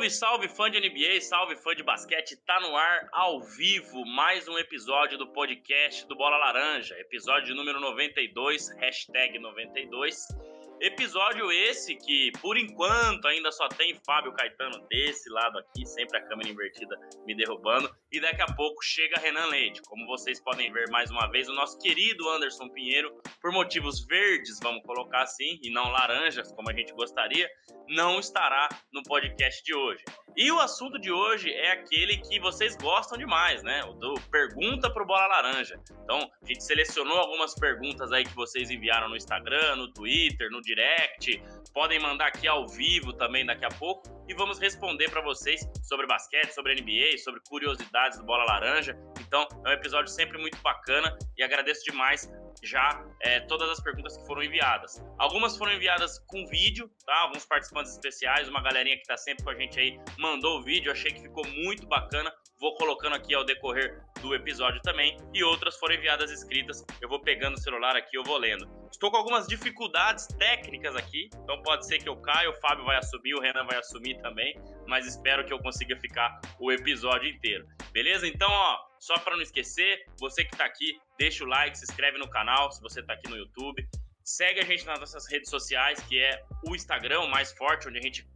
Salve, salve fã de NBA, salve fã de basquete, tá no ar ao vivo mais um episódio do podcast do Bola Laranja, episódio número 92, hashtag 92. Episódio esse que, por enquanto, ainda só tem Fábio Caetano desse lado aqui, sempre a câmera invertida me derrubando. E daqui a pouco chega Renan Leite. Como vocês podem ver mais uma vez, o nosso querido Anderson Pinheiro, por motivos verdes, vamos colocar assim, e não laranjas, como a gente gostaria, não estará no podcast de hoje. E o assunto de hoje é aquele que vocês gostam demais, né? O do Pergunta pro Bola Laranja. Então, a gente selecionou algumas perguntas aí que vocês enviaram no Instagram, no Twitter, no direct. Podem mandar aqui ao vivo também daqui a pouco e vamos responder para vocês sobre basquete, sobre NBA, sobre curiosidades do Bola Laranja. Então, é um episódio sempre muito bacana e agradeço demais já é, todas as perguntas que foram enviadas. Algumas foram enviadas com vídeo, tá? Alguns participantes especiais, uma galerinha que está sempre com a gente aí mandou o vídeo, achei que ficou muito bacana. Vou colocando aqui ao decorrer do episódio também. E outras foram enviadas escritas. Eu vou pegando o celular aqui, eu vou lendo. Estou com algumas dificuldades técnicas aqui, então pode ser que eu caia, o Fábio vai assumir, o Renan vai assumir também, mas espero que eu consiga ficar o episódio inteiro. Beleza? Então, ó, só para não esquecer, você que está aqui, deixa o like, se inscreve no canal, se você está aqui no YouTube. Segue a gente nas nossas redes sociais, que é o Instagram mais forte, onde a gente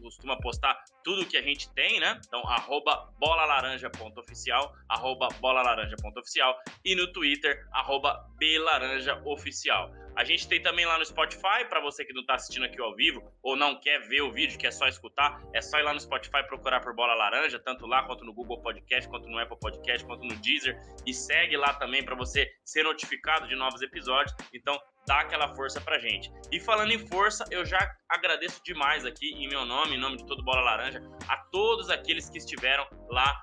costuma postar tudo que a gente tem, né? Então, arroba bolalaranja.oficial, arroba bolalaranja.oficial e no Twitter, arroba belaranjaoficial. A gente tem também lá no Spotify, para você que não está assistindo aqui ao vivo ou não quer ver o vídeo, que é só escutar, é só ir lá no Spotify procurar por Bola Laranja, tanto lá quanto no Google Podcast, quanto no Apple Podcast, quanto no Deezer, e segue lá também para você ser notificado de novos episódios. Então, dá aquela força pra gente. E falando em força, eu já agradeço demais aqui, em meu nome, em nome de todo Bola Laranja, a todos aqueles que estiveram lá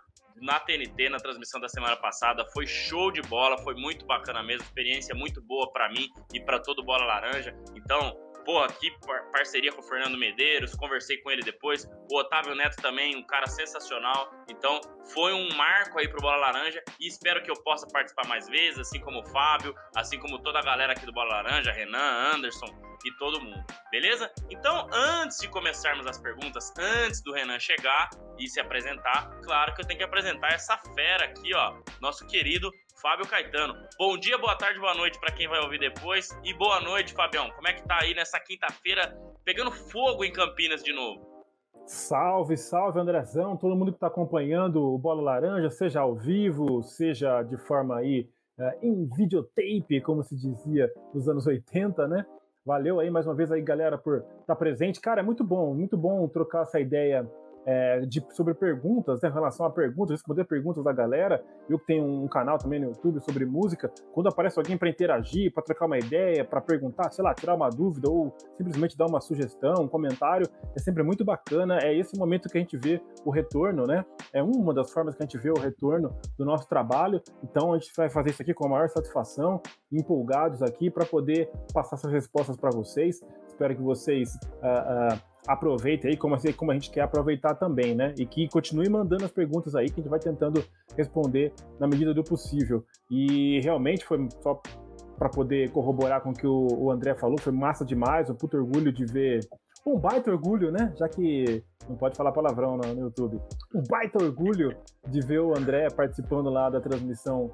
na TNT, na transmissão da semana passada. Foi show de bola, foi muito bacana mesmo, experiência muito boa para mim e para todo Bola Laranja. Então, pô, aqui parceria com o Fernando Medeiros, conversei com ele depois. O Otávio Neto também, um cara sensacional. Então, foi um marco aí pro Bola Laranja e espero que eu possa participar mais vezes, assim como o Fábio, assim como toda a galera aqui do Bola Laranja, Renan, Anderson e todo mundo, beleza? Então, antes de começarmos as perguntas, antes do Renan chegar e se apresentar, claro que eu tenho que apresentar essa fera aqui, ó, nosso querido Fábio Caetano. Bom dia, boa tarde, boa noite para quem vai ouvir depois. E boa noite, Fabião. Como é que tá aí nessa quinta-feira pegando fogo em Campinas de novo? Salve, salve, Andrezão, todo mundo que está acompanhando o Bola Laranja, seja ao vivo, seja de forma aí uh, em videotape, como se dizia nos anos 80, né? Valeu aí mais uma vez aí, galera, por estar tá presente. Cara, é muito bom, muito bom trocar essa ideia é, de, sobre perguntas, né, em relação a perguntas, responder perguntas da galera. Eu que tenho um canal também no YouTube sobre música, quando aparece alguém para interagir, para trocar uma ideia, para perguntar, sei lá, tirar uma dúvida ou simplesmente dar uma sugestão, um comentário, é sempre muito bacana. É esse momento que a gente vê o retorno, né? É uma das formas que a gente vê o retorno do nosso trabalho. Então a gente vai fazer isso aqui com a maior satisfação, empolgados aqui para poder passar essas respostas para vocês. Espero que vocês uh, uh, aproveite aí, como, como a gente quer aproveitar também, né? E que continue mandando as perguntas aí, que a gente vai tentando responder na medida do possível. E realmente foi só para poder corroborar com o que o, o André falou, foi massa demais, um puto orgulho de ver. Um baita orgulho, né? Já que não pode falar palavrão no, no YouTube. Um baita orgulho de ver o André participando lá da transmissão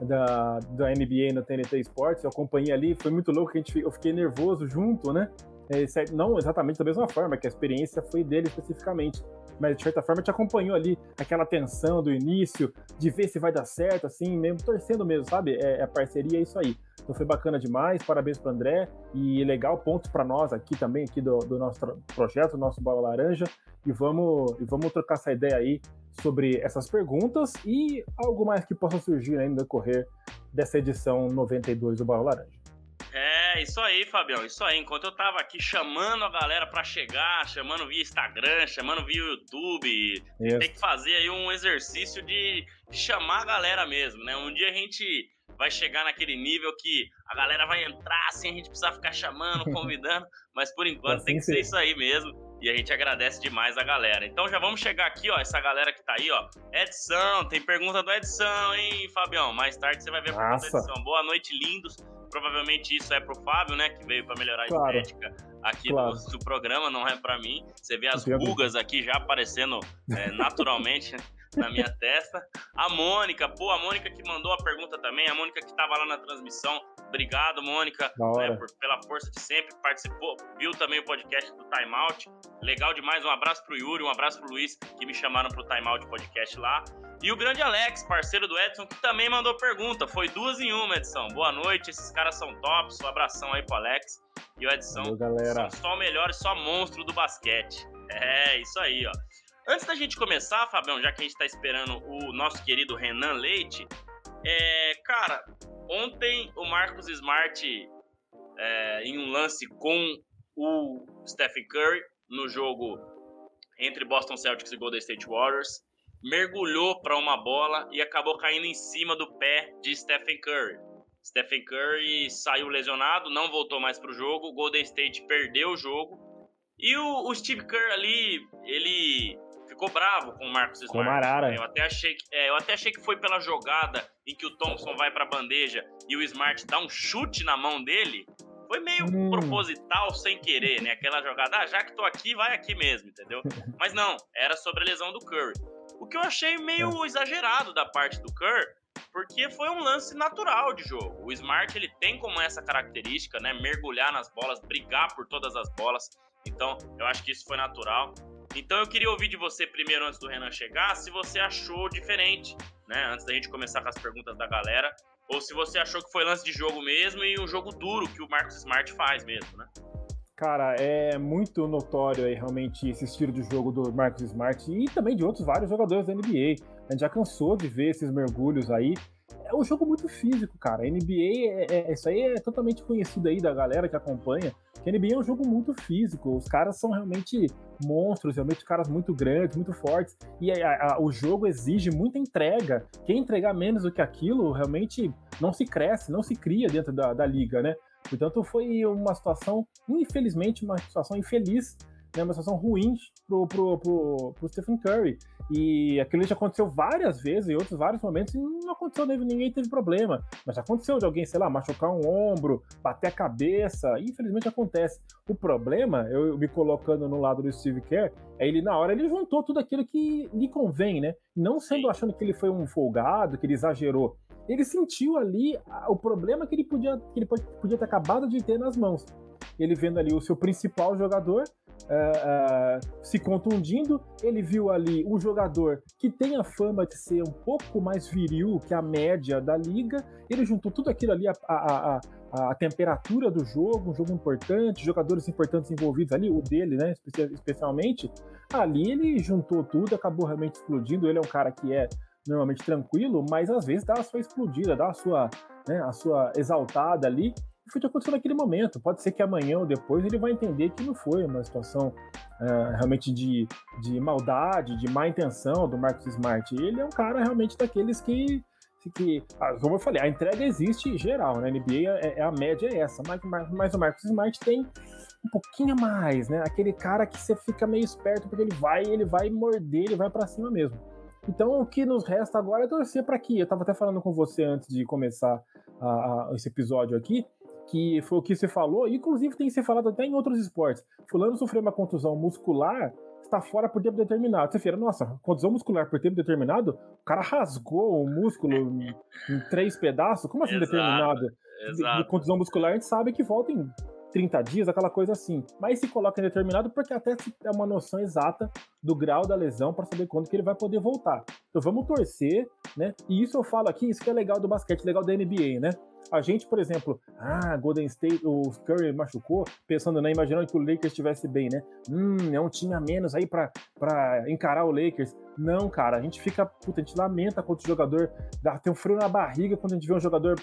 da, da NBA no TNT Sports. Eu acompanhei ali, foi muito louco, a gente, eu fiquei nervoso junto, né? É, não exatamente da mesma forma, que a experiência foi dele especificamente, mas de certa forma te acompanhou ali aquela tensão do início, de ver se vai dar certo, assim, mesmo torcendo mesmo, sabe? É, é a parceria, é isso aí. Então foi bacana demais, parabéns para André e legal, pontos para nós aqui também, aqui do, do nosso projeto, do nosso Bola Laranja, e vamos, e vamos trocar essa ideia aí sobre essas perguntas e algo mais que possa surgir aí no decorrer dessa edição 92 do Bola Laranja. É, isso aí, Fabião, isso aí. Enquanto eu tava aqui chamando a galera para chegar, chamando via Instagram, chamando via YouTube, tem que fazer aí um exercício de chamar a galera mesmo, né? Um dia a gente vai chegar naquele nível que a galera vai entrar sem a gente precisar ficar chamando, convidando, mas por enquanto assim tem que ser isso aí mesmo. E a gente agradece demais a galera. Então já vamos chegar aqui, ó, essa galera que tá aí, ó. Edição, tem pergunta do Edição, hein, Fabião? Mais tarde você vai ver a pergunta da Edição. Boa noite, lindos. Provavelmente isso é pro Fábio, né? Que veio para melhorar a claro. estética aqui claro. do, do, programa, não é para mim. Você vê as rugas aqui já aparecendo é, naturalmente na minha testa. A Mônica, pô, a Mônica que mandou a pergunta também, a Mônica que estava lá na transmissão. Obrigado, Mônica, né, por, pela força de sempre, participou, viu também o podcast do Time Out. Legal demais, um abraço pro Yuri, um abraço pro Luiz, que me chamaram pro Time Out Podcast lá. E o grande Alex, parceiro do Edson, que também mandou pergunta. Foi duas em uma, Edson. Boa noite, esses caras são tops. Um abração aí pro Alex. E o Edson Valeu, galera. são só o melhor e só monstro do basquete. É, isso aí, ó. Antes da gente começar, Fabião, já que a gente tá esperando o nosso querido Renan Leite, é, cara, ontem o Marcos Smart, é, em um lance com o Stephen Curry, no jogo entre Boston Celtics e Golden State Warriors, mergulhou para uma bola e acabou caindo em cima do pé de Stephen Curry. Stephen Curry saiu lesionado, não voltou mais para o jogo. Golden State perdeu o jogo. E o, o, Steve Kerr ali, ele ficou bravo com o Marcos Smart. Com Arara. Eu até achei que, é, eu até achei que foi pela jogada em que o Thompson vai para a bandeja e o Smart dá um chute na mão dele. Foi meio hum. proposital, sem querer, né? Aquela jogada, ah, já que tô aqui, vai aqui mesmo, entendeu? Mas não, era sobre a lesão do Curry. O que eu achei meio é. exagerado da parte do Kerr, porque foi um lance natural de jogo. O Smart ele tem como essa característica, né, mergulhar nas bolas, brigar por todas as bolas. Então, eu acho que isso foi natural. Então, eu queria ouvir de você primeiro antes do Renan chegar, se você achou diferente, né, antes da gente começar com as perguntas da galera, ou se você achou que foi lance de jogo mesmo e um jogo duro que o Marcos Smart faz mesmo, né? Cara, é muito notório aí realmente esse estilo de jogo do Marcus Smart e também de outros vários jogadores da NBA. A gente já cansou de ver esses mergulhos aí. É um jogo muito físico, cara. NBA, é, é, isso aí é totalmente conhecido aí da galera que acompanha, que NBA é um jogo muito físico. Os caras são realmente monstros, realmente caras muito grandes, muito fortes. E a, a, o jogo exige muita entrega. Quem entregar menos do que aquilo, realmente não se cresce, não se cria dentro da, da liga, né? Portanto, foi uma situação, infelizmente, uma situação infeliz, né, uma situação ruim pro, pro, pro, pro Stephen Curry. E aquilo já aconteceu várias vezes, em outros vários momentos, e não aconteceu, ninguém teve problema. Mas já aconteceu de alguém, sei lá, machucar um ombro, bater a cabeça, infelizmente acontece. O problema, eu me colocando no lado do Steve Kerr, é ele na hora ele juntou tudo aquilo que lhe convém, né? Não sendo achando que ele foi um folgado, que ele exagerou ele sentiu ali o problema que ele podia, que ele podia ter acabado de ter nas mãos. Ele vendo ali o seu principal jogador uh, uh, se contundindo, ele viu ali um jogador que tem a fama de ser um pouco mais viril que a média da liga. Ele juntou tudo aquilo ali, a, a, a, a temperatura do jogo, um jogo importante, jogadores importantes envolvidos ali, o dele, né, especialmente. Ali ele juntou tudo, acabou realmente explodindo. Ele é um cara que é normalmente tranquilo, mas às vezes dá a sua explodida, dá a sua, né, a sua exaltada ali. E foi que aconteceu naquele momento. Pode ser que amanhã ou depois ele vai entender que não foi uma situação é, realmente de, de maldade, de má intenção do Marcos Smart. Ele é um cara realmente daqueles que que, ah, como eu falei, a entrega existe geral, né? NBA é, é, a média é essa, mas, mas o Marcos Smart tem um pouquinho mais, né? Aquele cara que você fica meio esperto porque ele vai, ele vai morder, ele vai para cima mesmo. Então, o que nos resta agora é torcer para que. Eu estava até falando com você antes de começar a, a, esse episódio aqui, que foi o que você falou, inclusive tem se falado até em outros esportes. Fulano sofreu uma contusão muscular, está fora por tempo determinado. Você fala, nossa, contusão muscular por tempo determinado? O cara rasgou o músculo em, em três pedaços? Como assim Exato. determinado? Exato. De, de contusão muscular a gente sabe que volta em 30 dias, aquela coisa assim. Mas se coloca indeterminado porque até se é uma noção exata do grau da lesão para saber quando que ele vai poder voltar. Então vamos torcer, né? E isso eu falo aqui, isso que é legal do basquete, legal da NBA, né? A gente, por exemplo, ah, Golden State, o Curry machucou, pensando, né, imaginando que o Lakers estivesse bem, né? Hum, é um time a menos aí para encarar o Lakers. Não, cara, a gente fica, puta, a gente lamenta quando o jogador dá, tem um frio na barriga quando a gente vê um jogador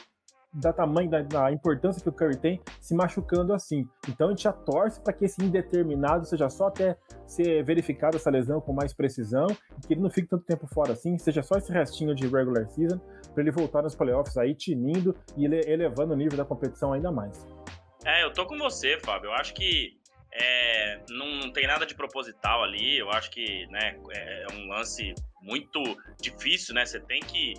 da tamanho, da, da, importância que o Curry tem, se machucando assim. Então a gente já torce para que esse indeterminado seja só até ser verificado essa lesão com mais precisão, que ele não fique tanto tempo fora assim, seja só esse restinho de regular season, para ele voltar nos playoffs aí tinindo e ele, elevando o nível da competição ainda mais. É, eu tô com você, Fábio. Eu acho que é, não, não, tem nada de proposital ali. Eu acho que né, é, é um lance muito difícil, né? Você tem que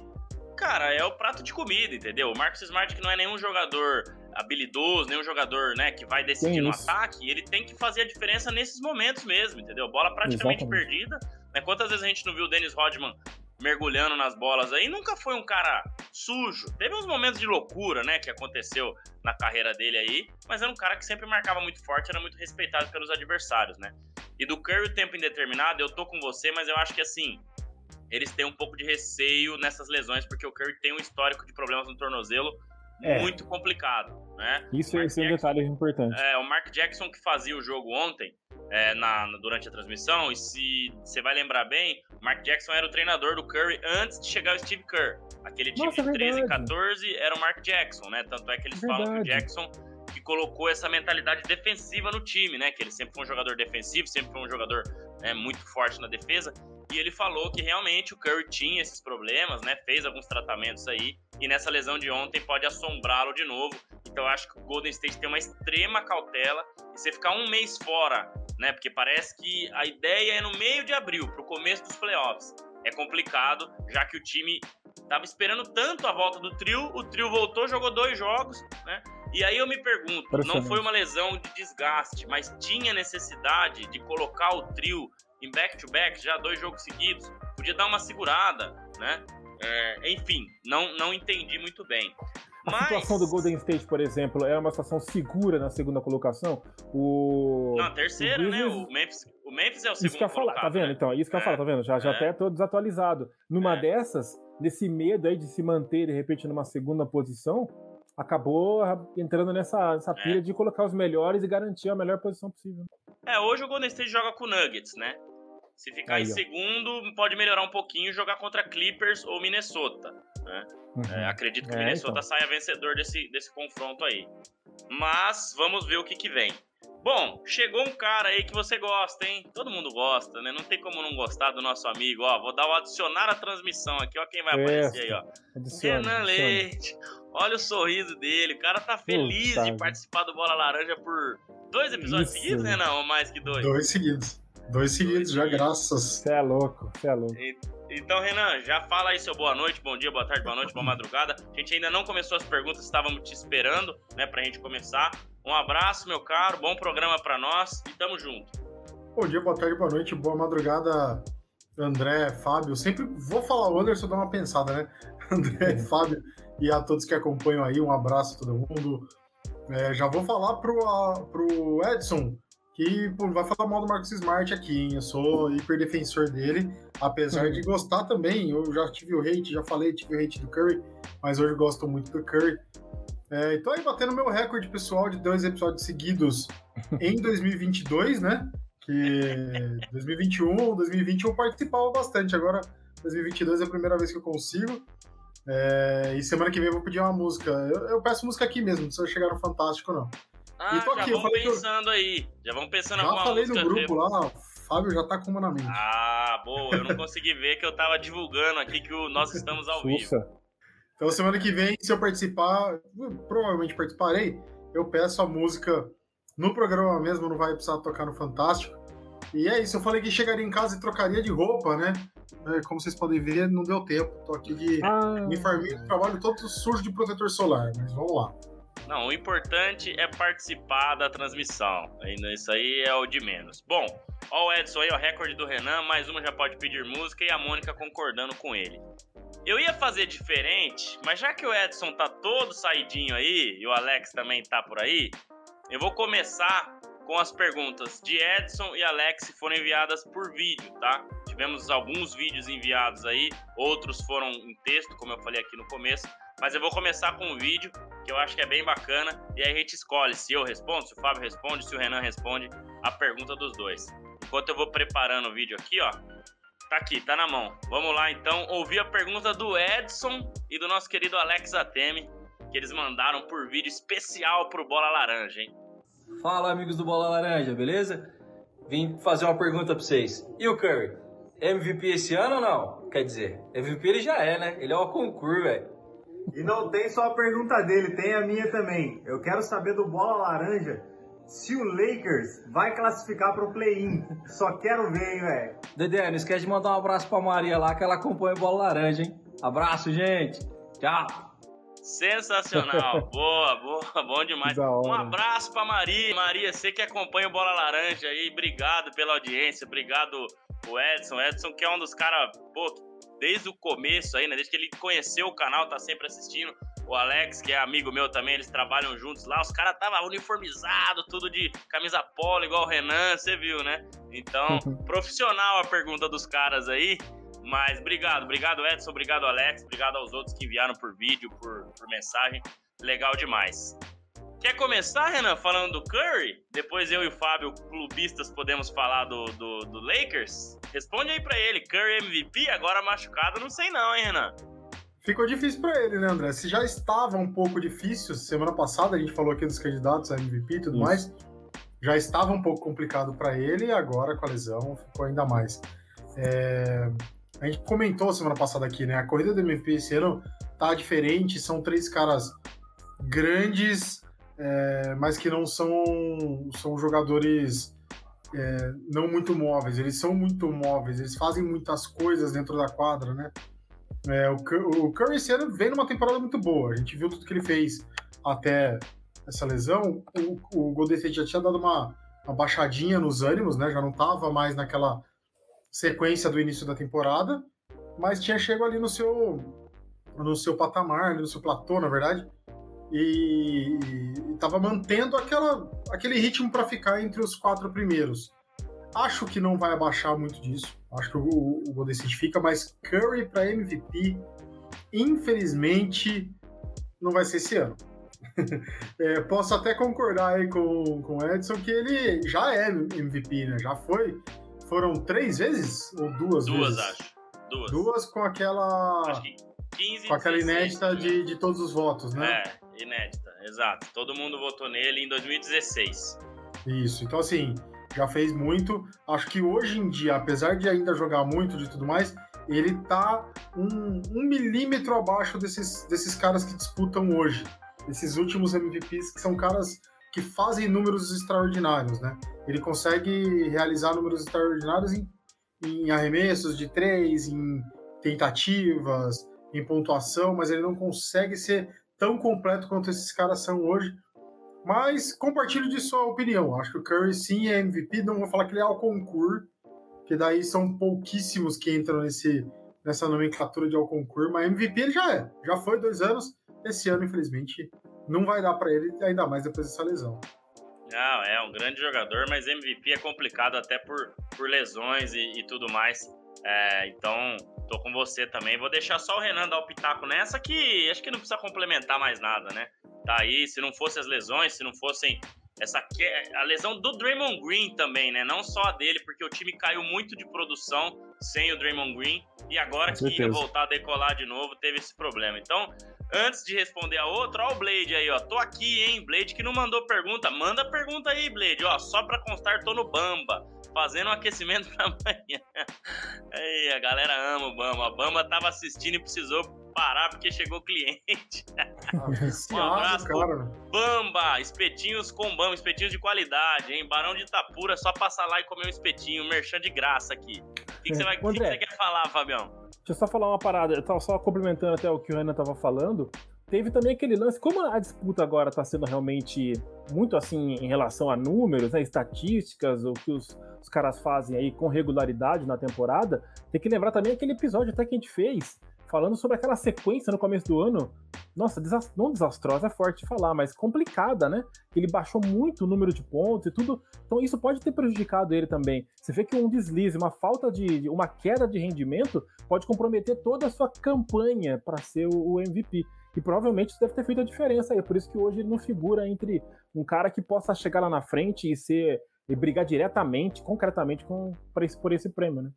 cara, é o prato de comida, entendeu? O Marcus Smart, que não é nenhum jogador habilidoso, nem um jogador né, que vai decidir no ataque. Ele tem que fazer a diferença nesses momentos mesmo, entendeu? Bola praticamente Exatamente. perdida. Né? Quantas vezes a gente não viu o Dennis Rodman mergulhando nas bolas aí? Nunca foi um cara sujo. Teve uns momentos de loucura, né, que aconteceu na carreira dele aí, mas era um cara que sempre marcava muito forte, era muito respeitado pelos adversários, né? E do Curry, tempo indeterminado, eu tô com você, mas eu acho que assim, eles têm um pouco de receio nessas lesões, porque o Curry tem um histórico de problemas no tornozelo é. muito complicado, né? Isso, é um detalhe importante. É, o Mark Jackson que fazia o jogo ontem, é, na, durante a transmissão, e se você vai lembrar bem, o Mark Jackson era o treinador do Curry antes de chegar o Steve Kerr. Aquele time Nossa, de 13 e 14 era o Mark Jackson, né? Tanto é que eles verdade. falam que o Jackson que colocou essa mentalidade defensiva no time, né? Que ele sempre foi um jogador defensivo, sempre foi um jogador né, muito forte na defesa. E ele falou que realmente o Curry tinha esses problemas, né? Fez alguns tratamentos aí. E nessa lesão de ontem pode assombrá-lo de novo. Então eu acho que o Golden State tem uma extrema cautela. E você ficar um mês fora, né? Porque parece que a ideia é no meio de abril, pro começo dos playoffs. É complicado, já que o time tava esperando tanto a volta do trio. O trio voltou, jogou dois jogos, né? E aí eu me pergunto, não foi uma lesão de desgaste, mas tinha necessidade de colocar o trio em back-to-back, -back, já dois jogos seguidos, podia dar uma segurada, né? É, enfim, não, não entendi muito bem. A Mas... situação do Golden State, por exemplo, é uma situação segura na segunda colocação? O... Não, terceira, o né? O Memphis, o Memphis é o segundo Isso que eu falar, tá vendo? Né? Então, isso que eu é, falo, tá vendo? Já, já é. até tô desatualizado. Numa é. dessas, nesse medo aí de se manter, de repente, numa segunda posição, acabou entrando nessa, nessa é. pilha de colocar os melhores e garantir a melhor posição possível. É, hoje o Golden State joga com Nuggets, né? Se ficar Aí, em segundo, pode melhorar um pouquinho e jogar contra Clippers ou Minnesota. Né? Uhum. É, acredito que o é, Minnesota então. saia vencedor desse, desse confronto aí. Mas vamos ver o que, que vem. Bom, chegou um cara aí que você gosta, hein? Todo mundo gosta, né? Não tem como não gostar do nosso amigo, ó. Vou dar o adicionar a transmissão aqui, ó. Quem vai aparecer aí, ó. Adicione, Renan Leite. Olha o sorriso dele. O cara tá feliz de participar do Bola Laranja por dois episódios Isso. seguidos, Renan? Ou mais que dois? Dois seguidos. Dois seguidos, já, graças. Você é louco, você é louco. Então, Renan, já fala aí seu boa noite, bom dia, boa tarde, boa noite, boa madrugada. A gente ainda não começou as perguntas, estávamos te esperando, né, pra gente começar. Um abraço, meu caro, bom programa para nós e tamo junto. Bom dia, boa tarde, boa noite, boa madrugada, André, Fábio. Sempre vou falar o Anderson, dá uma pensada, né? André, Fábio e a todos que acompanham aí, um abraço a todo mundo. É, já vou falar pro, a, pro Edson que pô, vai falar mal do Marcos Smart aqui, hein? Eu sou hiper defensor dele, apesar uhum. de gostar também. Eu já tive o hate, já falei, tive o hate do Curry, mas hoje gosto muito do Curry. É, então aí batendo meu recorde pessoal de dois episódios seguidos em 2022, né? Que 2021, 2020 eu participava bastante, agora 2022 é a primeira vez que eu consigo. É, e semana que vem eu vou pedir uma música. Eu, eu peço música aqui mesmo, não precisa chegar no Fantástico, não. Ah, já aqui, vamos pensando eu... aí. Já vamos pensando Já falei no grupo lá, o Fábio já tá com uma na mente. Ah, boa. Eu não consegui ver que eu tava divulgando aqui que o, nós estamos ao vivo. Então, semana que vem, se eu participar, provavelmente participarei, eu peço a música no programa mesmo, não vai precisar tocar no Fantástico. E é isso, eu falei que chegaria em casa e trocaria de roupa, né? É, como vocês podem ver, não deu tempo. Tô aqui de ah. uniforme, trabalho todo sujo de protetor solar, mas vamos lá. Não, o importante é participar da transmissão. Isso aí é o de menos. Bom, ó o Edson aí, o recorde do Renan, mais uma já pode pedir música e a Mônica concordando com ele. Eu ia fazer diferente, mas já que o Edson tá todo saidinho aí e o Alex também tá por aí, eu vou começar com as perguntas de Edson e Alex foram enviadas por vídeo, tá? Tivemos alguns vídeos enviados aí, outros foram em texto, como eu falei aqui no começo. Mas eu vou começar com um vídeo que eu acho que é bem bacana e aí a gente escolhe se eu respondo, se o Fábio responde, se o Renan responde a pergunta dos dois. Enquanto eu vou preparando o vídeo aqui, ó, tá aqui, tá na mão. Vamos lá então ouvir a pergunta do Edson e do nosso querido Alex Atemi, que eles mandaram por vídeo especial pro Bola Laranja, hein? Fala, amigos do Bola Laranja, beleza? Vim fazer uma pergunta pra vocês. E o Curry? MVP esse ano ou não? Quer dizer, MVP ele já é, né? Ele é o concurso, velho. E não tem só a pergunta dele, tem a minha também. Eu quero saber do Bola Laranja se o Lakers vai classificar pro play-in. Só quero ver, hein, velho. Dedé, não esquece de mandar um abraço pra Maria lá, que ela acompanha o Bola Laranja, hein? Abraço, gente. Tchau. Sensacional. boa, boa, bom demais. Um abraço pra Maria. Maria, você que acompanha o Bola Laranja aí, obrigado pela audiência, obrigado o Edson. Edson que é um dos caras, pô, desde o começo aí, né? Desde que ele conheceu o canal, tá sempre assistindo. O Alex, que é amigo meu também, eles trabalham juntos lá. Os caras tava uniformizado, tudo de camisa polo, igual o Renan, você viu, né? Então, profissional a pergunta dos caras aí. Mas obrigado, obrigado Edson, obrigado Alex, obrigado aos outros que enviaram por vídeo, por, por mensagem. Legal demais. Quer começar, Renan, falando do Curry? Depois eu e o Fábio, clubistas, podemos falar do, do, do Lakers? Responde aí para ele. Curry MVP, agora machucado, não sei não, hein, Renan? Ficou difícil para ele, né, André? Se já estava um pouco difícil, semana passada a gente falou aqui dos candidatos a MVP e tudo Isso. mais, já estava um pouco complicado para ele e agora com a lesão ficou ainda mais. É... A gente comentou semana passada aqui, né? A corrida do MVP esse ano tá diferente, são três caras grandes, é, mas que não são, são jogadores é, não muito móveis. Eles são muito móveis, eles fazem muitas coisas dentro da quadra, né? É, o, o Curry esse ano vem numa temporada muito boa. A gente viu tudo que ele fez até essa lesão. O, o Golden State já tinha dado uma, uma baixadinha nos ânimos, né? Já não estava mais naquela sequência do início da temporada, mas tinha chego ali no seu no seu patamar, no seu platô, na verdade, e estava mantendo aquela, aquele ritmo para ficar entre os quatro primeiros. Acho que não vai abaixar muito disso. Acho que o, o Golden State fica, mas Curry para MVP, infelizmente, não vai ser esse ano. é, posso até concordar aí com, com o Edson que ele já é MVP, né? Já foi foram três vezes? Ou duas, duas vezes? acho. Duas. Duas com aquela. Acho que 15 Com aquela 16, inédita de, de todos os votos, né? É, inédita, exato. Todo mundo votou nele em 2016. Isso, então assim, já fez muito. Acho que hoje em dia, apesar de ainda jogar muito de tudo mais, ele tá um, um milímetro abaixo desses, desses caras que disputam hoje. Esses últimos MVPs, que são caras que fazem números extraordinários, né? Ele consegue realizar números extraordinários em, em arremessos de três, em tentativas, em pontuação, mas ele não consegue ser tão completo quanto esses caras são hoje. Mas compartilho de sua opinião. Acho que o Curry sim é MVP. Não vou falar que ele é ao concurso, que daí são pouquíssimos que entram nesse, nessa nomenclatura de ao concurso, mas MVP ele já é. Já foi dois anos. Esse ano, infelizmente, não vai dar para ele, ainda mais depois dessa lesão. Não, é um grande jogador, mas MVP é complicado até por, por lesões e, e tudo mais. É, então, tô com você também. Vou deixar só o Renan dar o pitaco nessa, que acho que não precisa complementar mais nada, né? Tá aí, se não fossem as lesões, se não fossem essa a lesão do Draymond Green também, né? Não só a dele, porque o time caiu muito de produção sem o Draymond Green e agora que ia voltar a decolar de novo, teve esse problema. Então, antes de responder a outra, ó o Blade aí, ó. Tô aqui, hein, Blade que não mandou pergunta. Manda pergunta aí, Blade, ó. Só pra constar, tô no Bamba, fazendo um aquecimento pra amanhã. Ei, a galera ama o Bamba. A Bamba tava assistindo e precisou parar porque chegou cliente. Ah, um abraço cara. Bamba, espetinhos com Bamba, espetinhos de qualidade, hein? Barão de Itapura, só passar lá e comer um espetinho, merchan de graça aqui. O que, que, você, vai, André, que, você quer falar, Fabião? Deixa eu só falar uma parada, eu tava só complementando até o que o Renan tava falando. Teve também aquele lance, como a disputa agora está sendo realmente muito assim em relação a números, né, estatísticas, o que os, os caras fazem aí com regularidade na temporada, tem que lembrar também aquele episódio até que a gente fez falando sobre aquela sequência no começo do ano, nossa, desast... não desastrosa é forte falar, mas complicada, né? Ele baixou muito o número de pontos e tudo. Então isso pode ter prejudicado ele também. Você vê que um deslize, uma falta de. uma queda de rendimento pode comprometer toda a sua campanha para ser o MVP. E provavelmente isso deve ter feito a diferença aí. Por isso que hoje ele não figura entre um cara que possa chegar lá na frente e ser. e brigar diretamente, concretamente com, por, esse, por esse prêmio, né?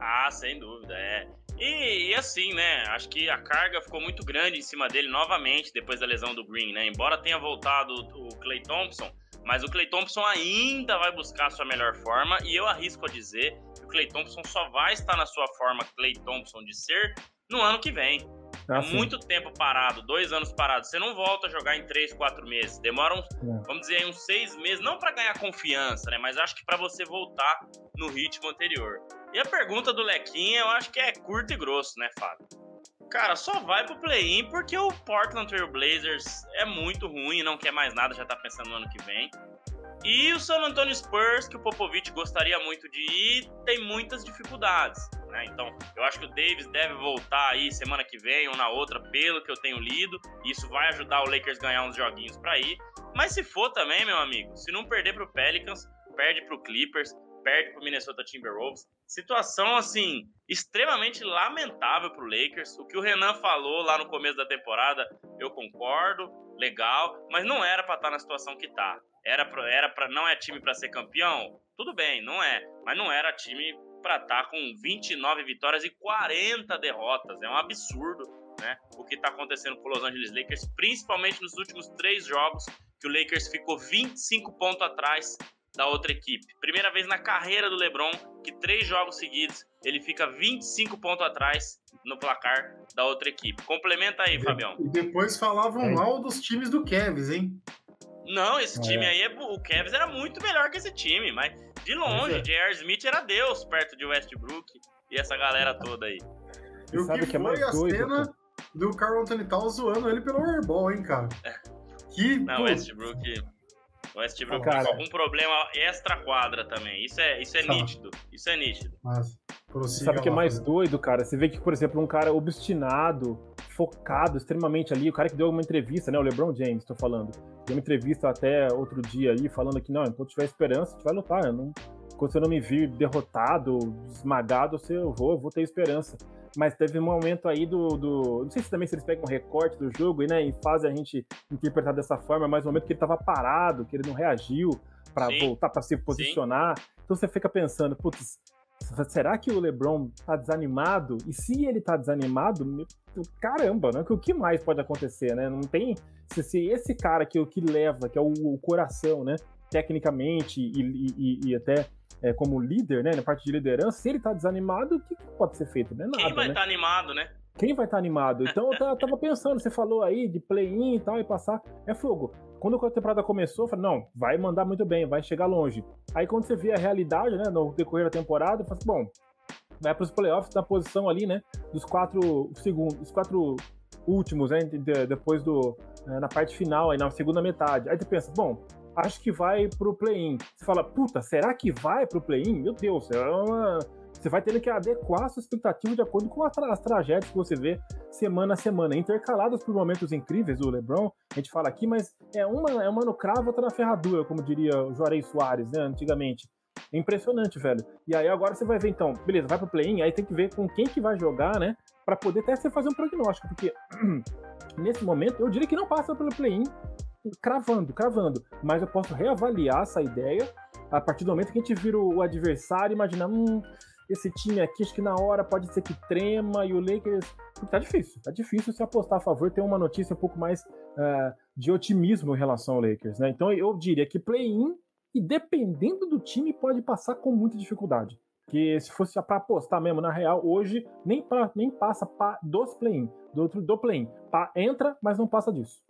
Ah, sem dúvida, é. E, e, assim, né? Acho que a carga ficou muito grande em cima dele novamente depois da lesão do Green, né? Embora tenha voltado o Clay Thompson, mas o Clay Thompson ainda vai buscar a sua melhor forma e eu arrisco a dizer que o Clay Thompson só vai estar na sua forma Clay Thompson de ser no ano que vem. Ah, muito tempo parado, dois anos parado. Você não volta a jogar em três, quatro meses. Demora uns, é. vamos dizer, uns seis meses, não para ganhar confiança, né? Mas acho que para você voltar no ritmo anterior. E a pergunta do Lequinha, eu acho que é curto e grosso, né, Fábio? Cara, só vai pro play-in porque o Portland Trail Blazers é muito ruim, não quer mais nada, já tá pensando no ano que vem. E o San Antonio Spurs, que o Popovich gostaria muito de ir, tem muitas dificuldades. Né? Então, eu acho que o Davis deve voltar aí semana que vem ou na outra, pelo que eu tenho lido. Isso vai ajudar o Lakers a ganhar uns joguinhos para ir. Mas se for também, meu amigo, se não perder pro Pelicans, perde pro Clippers, perde pro Minnesota Timberwolves. Situação, assim, extremamente lamentável pro Lakers. O que o Renan falou lá no começo da temporada, eu concordo, legal, mas não era para estar tá na situação que tá. Era pra, era pra, não é time para ser campeão? Tudo bem, não é. Mas não era time para estar tá com 29 vitórias e 40 derrotas. É um absurdo, né? O que está acontecendo com o Los Angeles Lakers, principalmente nos últimos três jogos, que o Lakers ficou 25 pontos atrás da outra equipe. Primeira vez na carreira do LeBron que três jogos seguidos ele fica 25 pontos atrás no placar da outra equipe. Complementa aí, Fabião. E depois falavam é. mal dos times do Kevs, hein? Não, esse time é. aí, é, o Cavs era muito melhor que esse time, mas de longe, é. J.R. Smith era Deus perto de Westbrook e essa galera toda aí. E o que, que é foi a doido, cena cara? do Carl Anthony Towns zoando ele pelo airball, hein, cara? Que, Não, pô... Westbrook... Westbrook cara, com algum problema extra quadra também. Isso é, isso é nítido. Isso é nítido. Mas, Sabe o que é mais doido, cara? Você vê que, por exemplo, um cara obstinado, focado extremamente ali, o cara que deu uma entrevista, né? O LeBron James, tô falando. Deu uma entrevista até outro dia aí, falando que, não, enquanto tiver esperança, a gente vai lutar. Não, quando você não me vir derrotado, esmagado, eu vou, eu vou ter esperança. Mas teve um momento aí do, do. Não sei se também se eles pegam um recorte do jogo e, né, e fazem a gente interpretar dessa forma, mas um momento que ele tava parado, que ele não reagiu para voltar para se posicionar. Sim. Então você fica pensando, putz, será que o LeBron tá desanimado? E se ele tá desanimado, caramba, né? O que mais pode acontecer, né? Não tem. Se, se esse cara que o que leva, que é o, o coração, né? Tecnicamente e, e, e até é, como líder, né? Na parte de liderança, se ele tá desanimado, o que, que pode ser feito? Não é nada. Quem vai estar né? tá animado, né? Quem vai estar tá animado? Então eu tava pensando, você falou aí de play-in e tal, e passar. É fogo. Quando a temporada começou, eu falei, não, vai mandar muito bem, vai chegar longe. Aí quando você vê a realidade, né, no decorrer da temporada, eu falei, assim, bom, vai para os playoffs na posição ali, né, dos quatro segundos, os quatro últimos, né, depois do né, na parte final, aí na segunda metade. Aí você pensa, bom, acho que vai pro play-in. Você fala, puta, será que vai pro play-in? Meu Deus, é uma você vai tendo que adequar a sua expectativa de acordo com as tragédias que você vê semana a semana, intercaladas por momentos incríveis do LeBron. A gente fala aqui, mas é uma, é uma no cravo, outra na ferradura, como diria o Juarez Soares, né, antigamente. É impressionante, velho. E aí agora você vai ver, então, beleza, vai pro play-in, aí tem que ver com quem que vai jogar, né, para poder até você fazer um prognóstico, porque nesse momento eu diria que não passa pelo play-in cravando, cravando, mas eu posso reavaliar essa ideia a partir do momento que a gente vira o adversário e imaginar, hum, esse time aqui, acho que na hora pode ser que trema e o Lakers. Tá difícil, tá difícil se apostar a favor, ter uma notícia um pouco mais uh, de otimismo em relação ao Lakers, né? Então eu diria que play-in, e dependendo do time, pode passar com muita dificuldade. Que se fosse para apostar mesmo na real, hoje nem, pra, nem passa pra, dos play-in, do, do play-in. Entra, mas não passa disso.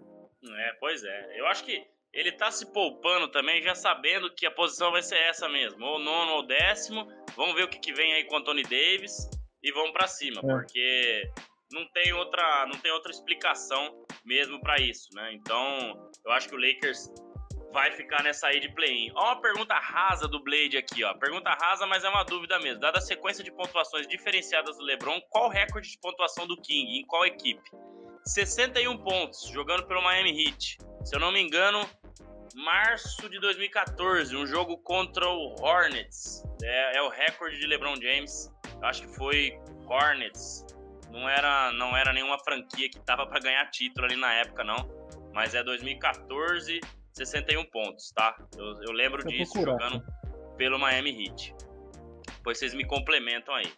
É, pois é. Eu acho que ele tá se poupando também, já sabendo que a posição vai ser essa mesmo, ou nono ou décimo. Vamos ver o que, que vem aí com o Anthony Davis e vamos para cima, é. porque não tem outra, não tem outra explicação mesmo para isso, né? Então, eu acho que o Lakers vai ficar nessa aí de play-in. Ó, uma pergunta rasa do Blade aqui, ó. Pergunta rasa, mas é uma dúvida mesmo. Dada a sequência de pontuações diferenciadas do LeBron, qual o recorde de pontuação do King? Em qual equipe? 61 pontos, jogando pelo Miami Heat. Se eu não me engano, março de 2014, um jogo contra o Hornets. É, é o recorde de LeBron James. Eu acho que foi Hornets. Não era, não era nenhuma franquia que tava para ganhar título ali na época, não. Mas é 2014, 61 pontos, tá? Eu, eu lembro disso eu jogando pelo Miami Heat. Depois vocês me complementam aí.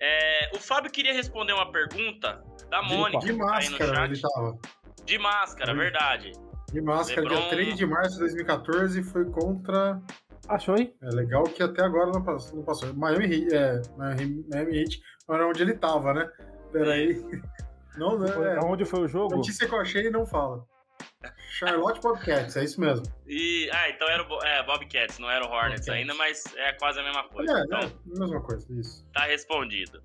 É, o Fábio queria responder uma pergunta da Mônica. De máscara, ele tava. De máscara, verdade. De máscara, Lebron... dia 3 de março de 2014, foi contra. Achou, hein? É legal que até agora não passou. Não passou. Miami Heat, é, Miami, Miami Heat, era onde ele tava, né? Peraí. Não, não é. Onde foi o jogo? Notícia que eu achei e não fala. Charlotte Bobcats, é isso mesmo. E, ah, então era o é, Bobcats, não era o Hornets Bobcats. ainda, mas é quase a mesma coisa. É, então, é, mesma coisa, isso. Tá respondido.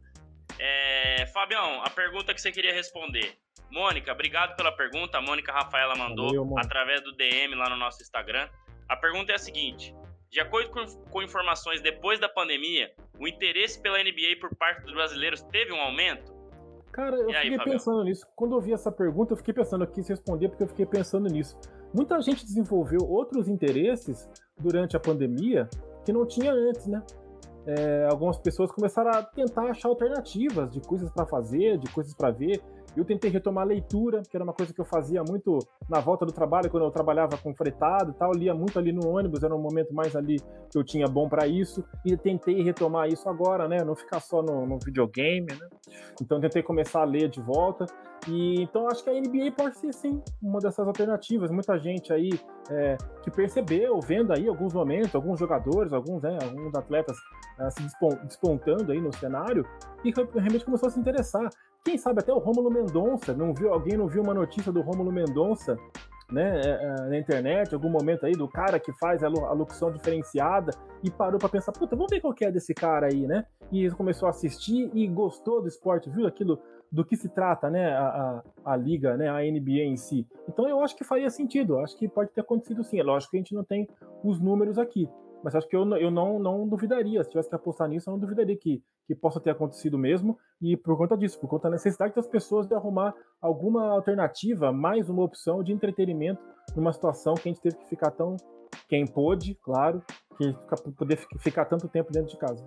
É, Fabião, a pergunta que você queria responder. Mônica, obrigado pela pergunta. A Mônica Rafaela mandou Valeu, através do DM lá no nosso Instagram. A pergunta é a seguinte: de acordo com, com, informações depois da pandemia, o interesse pela NBA por parte dos brasileiros teve um aumento? Cara, eu fiquei pensando nisso. Quando eu vi essa pergunta, eu fiquei pensando, eu quis responder porque eu fiquei pensando nisso. Muita gente desenvolveu outros interesses durante a pandemia que não tinha antes, né? É, algumas pessoas começaram a tentar achar alternativas de coisas para fazer, de coisas para ver. Eu tentei retomar a leitura, que era uma coisa que eu fazia muito na volta do trabalho, quando eu trabalhava com fretado e tal, lia muito ali no ônibus, era um momento mais ali que eu tinha bom para isso, e tentei retomar isso agora, né? Não ficar só no, no videogame, né? Então tentei começar a ler de volta. E então acho que a NBA pode ser sim uma dessas alternativas. Muita gente aí é, que percebeu, vendo aí alguns momentos, alguns jogadores, alguns, né, alguns atletas é, se despontando aí no cenário e realmente começou a se interessar. Quem sabe até o Rômulo Mendonça, não viu, alguém não viu uma notícia do Rômulo Mendonça né, é, é, na internet, algum momento aí, do cara que faz a locução diferenciada e parou para pensar, puta, vamos ver qual que é desse cara aí, né? E começou a assistir e gostou do esporte, viu aquilo do que se trata, né, a, a, a, liga, né, a NBA em si. Então eu acho que faria sentido, acho que pode ter acontecido sim. É lógico que a gente não tem os números aqui, mas acho que eu, eu não, não duvidaria, se tivesse que apostar nisso, eu não duvidaria que, que possa ter acontecido mesmo, e por conta disso, por conta da necessidade das pessoas de arrumar alguma alternativa, mais uma opção de entretenimento numa situação que a gente teve que ficar tão, quem pôde, claro, que poder ficar tanto tempo dentro de casa.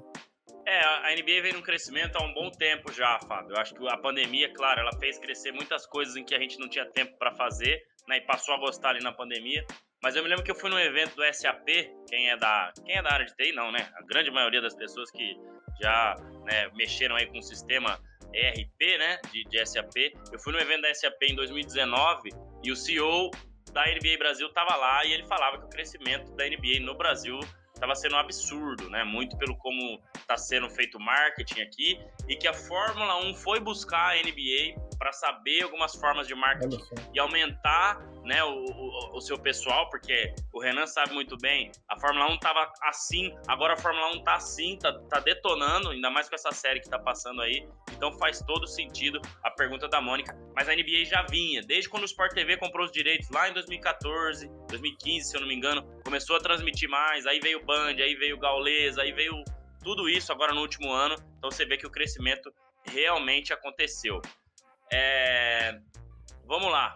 É, a NBA vem num crescimento há um bom tempo já, Fábio. Eu acho que a pandemia, claro, ela fez crescer muitas coisas em que a gente não tinha tempo para fazer, né, e passou a gostar ali na pandemia. Mas eu me lembro que eu fui num evento do SAP, quem é da, quem é da área de TI, não, né? A grande maioria das pessoas que já né, mexeram aí com o sistema ERP, né, de, de SAP. Eu fui no evento da SAP em 2019 e o CEO da NBA Brasil estava lá e ele falava que o crescimento da NBA no Brasil estava sendo um absurdo, né? Muito pelo como está sendo feito marketing aqui e que a Fórmula 1 foi buscar a NBA para saber algumas formas de marketing e aumentar né, o, o, o, seu pessoal, porque o Renan sabe muito bem, a Fórmula 1 tava assim, agora a Fórmula 1 tá assim, tá, tá detonando, ainda mais com essa série que tá passando aí, então faz todo sentido a pergunta da Mônica, mas a NBA já vinha, desde quando o Sport TV comprou os direitos lá em 2014, 2015, se eu não me engano, começou a transmitir mais, aí veio o Band, aí veio o Gaules, aí veio tudo isso agora no último ano, então você vê que o crescimento realmente aconteceu. É... Vamos lá.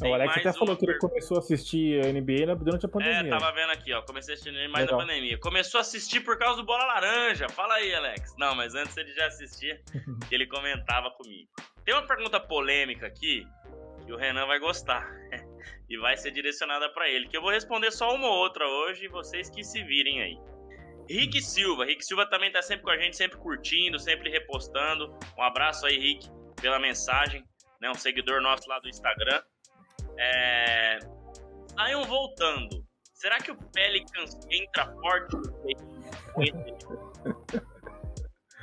Tem o Alex até falou que ele começou a assistir a NBA durante a é, pandemia. É, tava vendo aqui, ó. Comecei a assistir mais Legal. na pandemia. Começou a assistir por causa do Bola Laranja. Fala aí, Alex. Não, mas antes ele já assistia, que ele comentava comigo. Tem uma pergunta polêmica aqui que o Renan vai gostar. e vai ser direcionada para ele. Que eu vou responder só uma ou outra hoje e vocês que se virem aí. Rick Silva. Rick Silva também tá sempre com a gente, sempre curtindo, sempre repostando. Um abraço aí, Rick pela mensagem, né? Um seguidor nosso lá do Instagram. É... Saiam voltando. Será que o Pelicans entra forte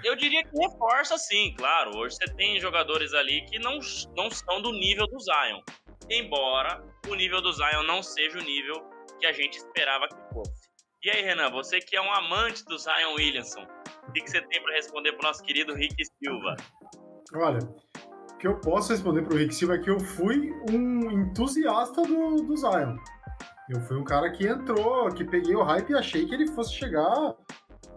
Eu diria que reforça sim, claro. Hoje você tem jogadores ali que não, não são do nível do Zion. Embora o nível do Zion não seja o nível que a gente esperava que fosse. E aí, Renan, você que é um amante do Zion Williamson, o que, que você tem para responder para o nosso querido Rick Silva? Olha, o que eu posso responder para o Rick Silva é que eu fui um entusiasta do, do Zion. Eu fui um cara que entrou, que peguei o hype e achei que ele fosse chegar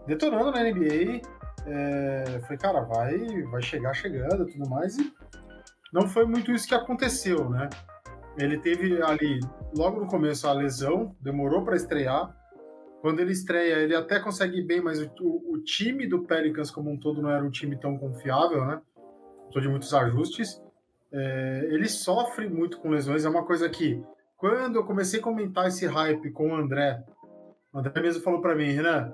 detonando na NBA. É, falei, cara, vai, vai chegar chegando e tudo mais. E não foi muito isso que aconteceu, né? Ele teve ali, logo no começo, a lesão, demorou para estrear. Quando ele estreia, ele até consegue bem, mas o, o time do Pelicans como um todo não era um time tão confiável, né? De muitos ajustes. É, ele sofre muito com lesões, é uma coisa que, quando eu comecei a comentar esse hype com o André, o André mesmo falou para mim, Renan,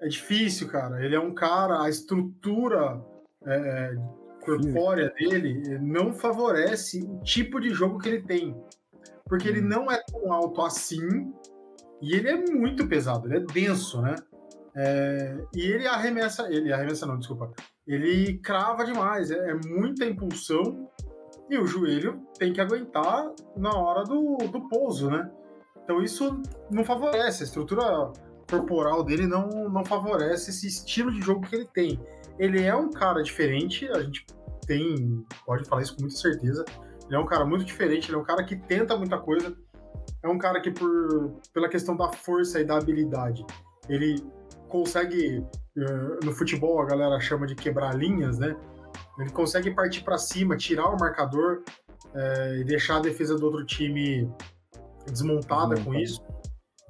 é difícil, cara. Ele é um cara, a estrutura é, é corpórea dele não favorece o tipo de jogo que ele tem. Porque ele não é tão alto assim e ele é muito pesado, ele é denso, né? É, e ele arremessa, ele arremessa não, desculpa ele crava demais, é, é, muita impulsão e o joelho tem que aguentar na hora do, do pouso, né? Então isso não favorece, a estrutura corporal dele não, não favorece esse estilo de jogo que ele tem. Ele é um cara diferente, a gente tem, pode falar isso com muita certeza. Ele é um cara muito diferente, ele é um cara que tenta muita coisa. É um cara que, por, pela questão da força e da habilidade, ele consegue, uh, no futebol a galera chama de quebrar linhas, né? Ele consegue partir para cima, tirar o marcador uh, e deixar a defesa do outro time desmontada com isso.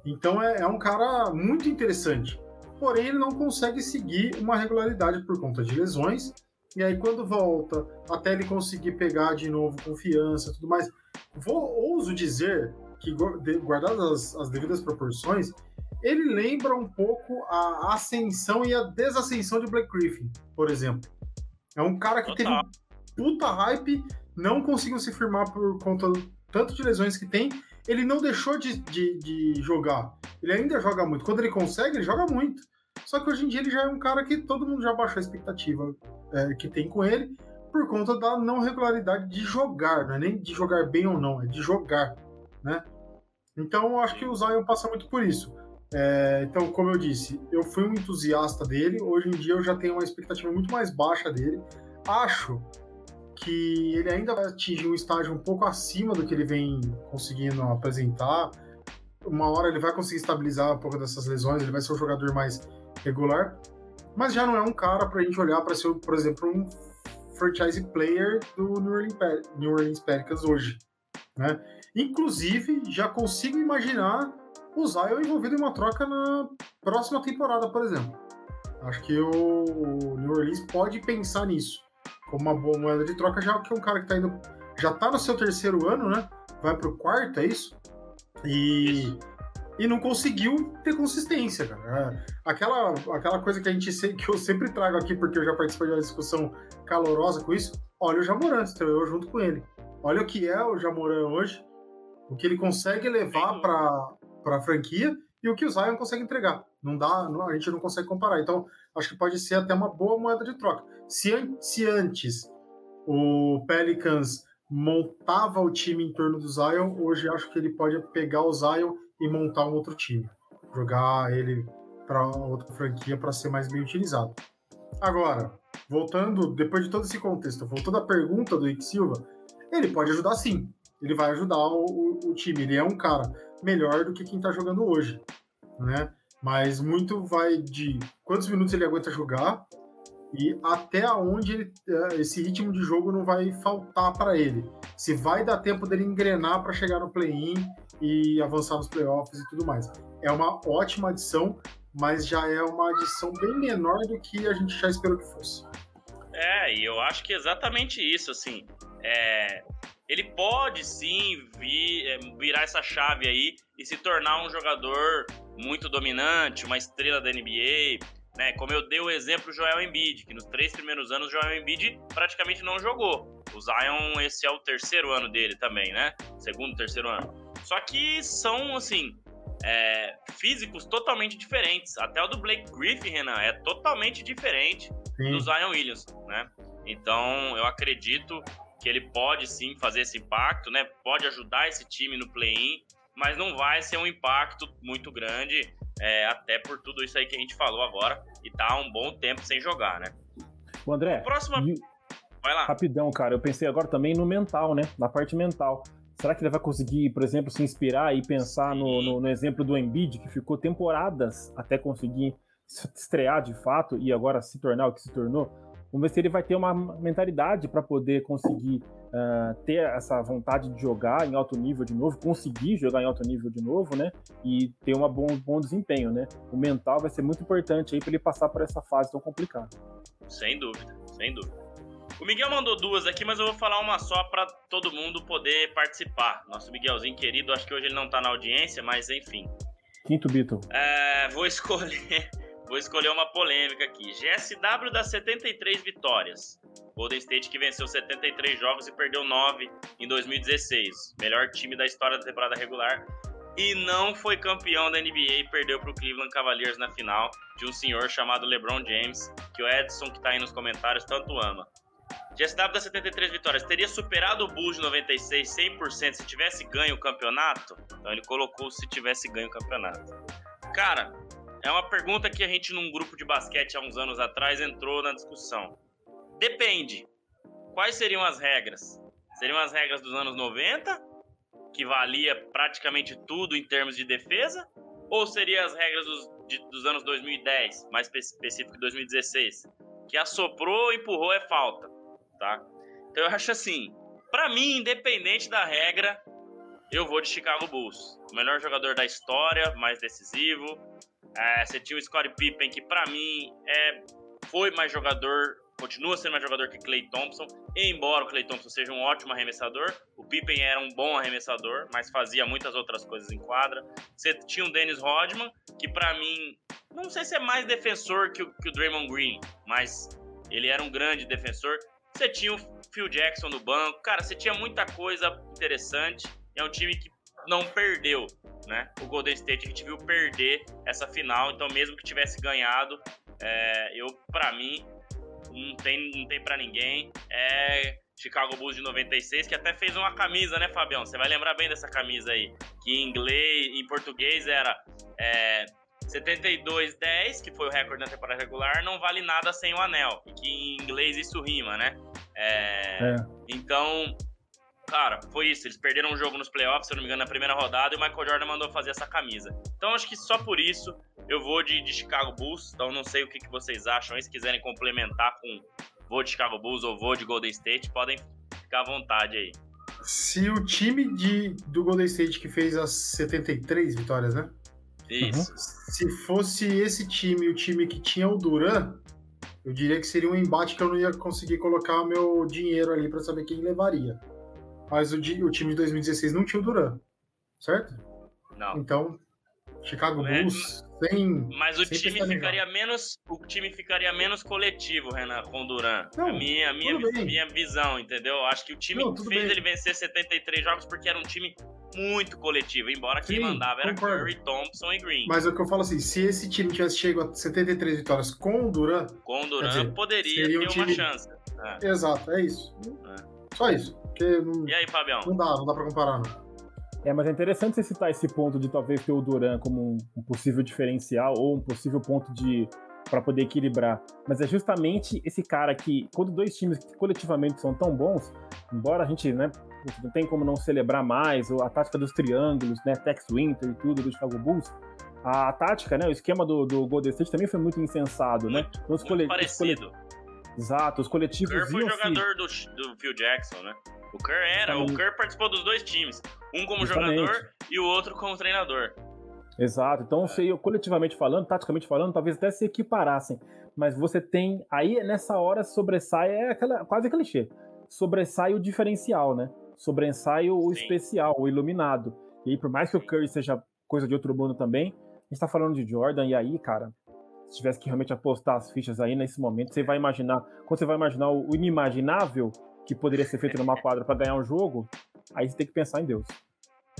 Então é, é um cara muito interessante. Porém, ele não consegue seguir uma regularidade por conta de lesões. E aí, quando volta, até ele conseguir pegar de novo confiança tudo mais, vou, ouso dizer que, guardadas as, as devidas proporções, ele lembra um pouco a ascensão e a desascensão de Black Griffin, por exemplo. É um cara que Total. teve puta hype, não conseguiu se firmar por conta tanto de lesões que tem ele não deixou de, de, de, jogar. Ele ainda joga muito. Quando ele consegue, ele joga muito. Só que hoje em dia ele já é um cara que todo mundo já baixou a expectativa é, que tem com ele por conta da não regularidade de jogar, não é nem de jogar bem ou não, é de jogar, né? Então eu acho que o Zion passa muito por isso. É, então, como eu disse, eu fui um entusiasta dele, hoje em dia eu já tenho uma expectativa muito mais baixa dele. Acho que ele ainda vai atingir um estágio um pouco acima do que ele vem conseguindo apresentar. Uma hora ele vai conseguir estabilizar um pouco dessas lesões, ele vai ser um jogador mais regular, mas já não é um cara para a gente olhar para ser, por exemplo, um franchise player do New Orleans, New Orleans Pelicans hoje. Né? Inclusive, já consigo imaginar o Zion envolvido em uma troca na próxima temporada, por exemplo. Acho que o New Orleans pode pensar nisso como uma boa moeda de troca, já que é um cara que tá indo. Já tá no seu terceiro ano, né? Vai pro quarto, é isso? E. Isso. E não conseguiu ter consistência, cara. É, aquela, aquela coisa que a gente que eu sempre trago aqui, porque eu já participei de uma discussão calorosa com isso. Olha o Jamoran, estreou junto com ele. Olha o que é o Jamoran hoje, o que ele consegue levar para a franquia e o que o Zion consegue entregar. Não dá, não, a gente não consegue comparar. Então, acho que pode ser até uma boa moeda de troca. Se, se antes o Pelicans montava o time em torno do Zion, hoje acho que ele pode pegar o Zion e montar um outro time. Jogar ele para outra franquia para ser mais bem utilizado. Agora, voltando, depois de todo esse contexto, voltando à pergunta do Ike Silva, ele pode ajudar sim. Ele vai ajudar o, o, o time. Ele é um cara melhor do que quem está jogando hoje, né? Mas muito vai de quantos minutos ele aguenta jogar e até onde ele, é, esse ritmo de jogo não vai faltar para ele. Se vai dar tempo dele engrenar para chegar no play-in e avançar nos playoffs e tudo mais. É uma ótima adição, mas já é uma adição bem menor do que a gente já esperou que fosse. É, e eu acho que é exatamente isso, assim. É, ele pode sim vir, é, virar essa chave aí e se tornar um jogador muito dominante, uma estrela da NBA, né? Como eu dei o exemplo do Joel Embiid, que nos três primeiros anos o Joel Embiid praticamente não jogou. O Zion, esse é o terceiro ano dele também, né? Segundo, terceiro ano. Só que são, assim, é, físicos totalmente diferentes. Até o do Blake Griffin, Renan, é totalmente diferente sim. do Zion Williams, né? Então, eu acredito que ele pode sim fazer esse impacto, né? Pode ajudar esse time no play-in mas não vai ser um impacto muito grande, é, até por tudo isso aí que a gente falou agora, e tá um bom tempo sem jogar, né? O André, próxima... E... vai lá. Rapidão, cara, eu pensei agora também no mental, né? Na parte mental. Será que ele vai conseguir, por exemplo, se inspirar e pensar no, no, no, exemplo do Embiid, que ficou temporadas até conseguir estrear de fato e agora se tornar o que se tornou? Vamos ver se ele vai ter uma mentalidade para poder conseguir uh, ter essa vontade de jogar em alto nível de novo, conseguir jogar em alto nível de novo, né? E ter um bom, bom desempenho, né? O mental vai ser muito importante aí para ele passar por essa fase tão complicada. Sem dúvida, sem dúvida. O Miguel mandou duas aqui, mas eu vou falar uma só para todo mundo poder participar. Nosso Miguelzinho querido, acho que hoje ele não tá na audiência, mas enfim. Quinto Beatle. É, vou escolher Vou escolher uma polêmica aqui. GSW dá 73 vitórias. Golden State que venceu 73 jogos e perdeu 9 em 2016. Melhor time da história da temporada regular. E não foi campeão da NBA e perdeu para o Cleveland Cavaliers na final de um senhor chamado LeBron James, que o Edson, que está aí nos comentários, tanto ama. GSW dá 73 vitórias. Teria superado o Bulls de 96 100% se tivesse ganho o campeonato? Então ele colocou se tivesse ganho o campeonato. Cara, é uma pergunta que a gente, num grupo de basquete há uns anos atrás, entrou na discussão. Depende. Quais seriam as regras? Seriam as regras dos anos 90, que valia praticamente tudo em termos de defesa? Ou seriam as regras dos, de, dos anos 2010, mais específico 2016, que assoprou, empurrou é falta, tá? Então eu acho assim, para mim, independente da regra, eu vou de Chicago Bulls. O melhor jogador da história, mais decisivo. É, você tinha o Scottie Pippen, que para mim é, foi mais jogador continua sendo mais jogador que Clay Thompson, embora o Clay Thompson seja um ótimo arremessador, o Pippen era um bom arremessador, mas fazia muitas outras coisas em quadra. Você tinha o Dennis Rodman, que para mim, não sei se é mais defensor que o, que o Draymond Green, mas ele era um grande defensor. Você tinha o Phil Jackson no banco, cara, você tinha muita coisa interessante. É um time que não perdeu, né? O Golden State a gente viu perder essa final, então mesmo que tivesse ganhado, é, eu para mim não tem, não tem para ninguém. É Chicago Bulls de 96, que até fez uma camisa, né, Fabião? Você vai lembrar bem dessa camisa aí. Que em inglês, em português era é, 72-10, que foi o recorde da temporada regular, não vale nada sem o anel. E que em inglês isso rima, né? É, é. Então, cara, foi isso. Eles perderam um jogo nos playoffs, se eu não me engano, na primeira rodada, e o Michael Jordan mandou fazer essa camisa. Então, acho que só por isso eu vou de, de Chicago Bulls. Então, não sei o que, que vocês acham. E se quiserem complementar com vou de Chicago Bulls ou vou de Golden State, podem ficar à vontade aí. Se o time de, do Golden State que fez as 73 vitórias, né? Isso. Uhum. Se fosse esse time, o time que tinha o Duran, eu diria que seria um embate que eu não ia conseguir colocar meu dinheiro ali para saber quem levaria. Mas o, o, time de 2016 não tinha o Duran, certo? Não. Então, Chicago é, Bulls sem. Mas o time ficaria menos. O time ficaria menos coletivo, Renan, com o Duran. Não, a minha, minha, minha visão, entendeu? Acho que o time não, fez bem. ele vencer 73 jogos porque era um time muito coletivo, embora quem Sim, mandava era concordo. Curry, Thompson e Green. Mas o que eu falo assim, se esse time tivesse chegado a 73 vitórias com o Duran. Com o Duran, poderia ter um uma time... chance. É. Exato, é isso. É. Só isso. Não... E aí, Fabião? Não dá, não dá pra comparar, não. É, mas é interessante você citar esse ponto de talvez ter o Duran como um, possível diferencial ou um possível ponto de para poder equilibrar. Mas é justamente esse cara que, quando dois times coletivamente são tão bons, embora a gente, né, não tem como não celebrar mais a tática dos triângulos, né, Tex Winter e tudo do Chicago Bulls, a tática, né, o esquema do, do Golden State também foi muito insensado, né? muito, né? Então, os muito parecido. Exato, os coletivos. O Kerr foi jogador do, do Phil Jackson, né? O Kerr era, o Kerr participou dos dois times. Um como Justamente. jogador e o outro como treinador. Exato. Então, é. coletivamente falando, taticamente falando, talvez até se equiparassem. Mas você tem. Aí, nessa hora, sobressai. É aquela, quase clichê. Sobressai o diferencial, né? Sobressai o Sim. especial, o iluminado. E aí, por mais que o Curry seja coisa de outro mundo também, a gente tá falando de Jordan, e aí, cara, se tivesse que realmente apostar as fichas aí nesse momento, você vai imaginar. Quando você vai imaginar o inimaginável que poderia ser feito numa quadra para ganhar um jogo, Aí você tem que pensar em Deus.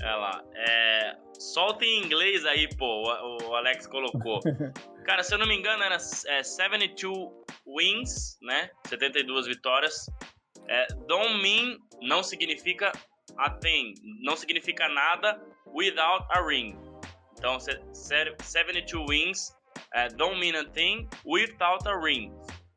É lá. É... Solta em inglês aí, pô, o Alex colocou. Cara, se eu não me engano, era é, 72 wins, né? 72 vitórias. É, don't mean não significa a thing, não significa nada without a ring. Então, 72 wins é, a thing without a ring.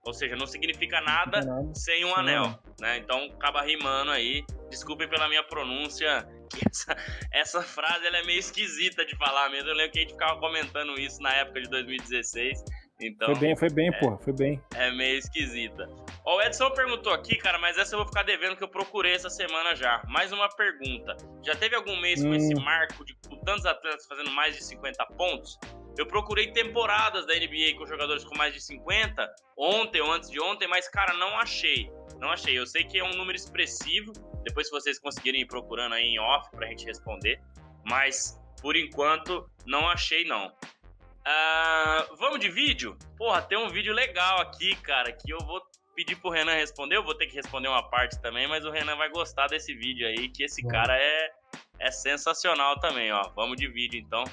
Ou seja, não significa nada, sem um anel, né? Então acaba rimando aí. Desculpem pela minha pronúncia, que essa, essa frase ela é meio esquisita de falar mesmo. Eu lembro que a gente ficava comentando isso na época de 2016. Então, foi bem, foi bem, é, porra, foi bem. É meio esquisita. Ó, o Edson perguntou aqui, cara, mas essa eu vou ficar devendo que eu procurei essa semana já. Mais uma pergunta. Já teve algum mês hum. com esse marco de com tantos atletas fazendo mais de 50 pontos? Eu procurei temporadas da NBA com jogadores com mais de 50, ontem ou antes de ontem, mas, cara, não achei. Não achei. Eu sei que é um número expressivo. Depois, se vocês conseguirem ir procurando aí em off pra gente responder. Mas, por enquanto, não achei, não. Uh, vamos de vídeo? Porra, tem um vídeo legal aqui, cara, que eu vou pedir pro Renan responder. Eu vou ter que responder uma parte também, mas o Renan vai gostar desse vídeo aí, que esse cara é, é sensacional também, ó. Vamos de vídeo, então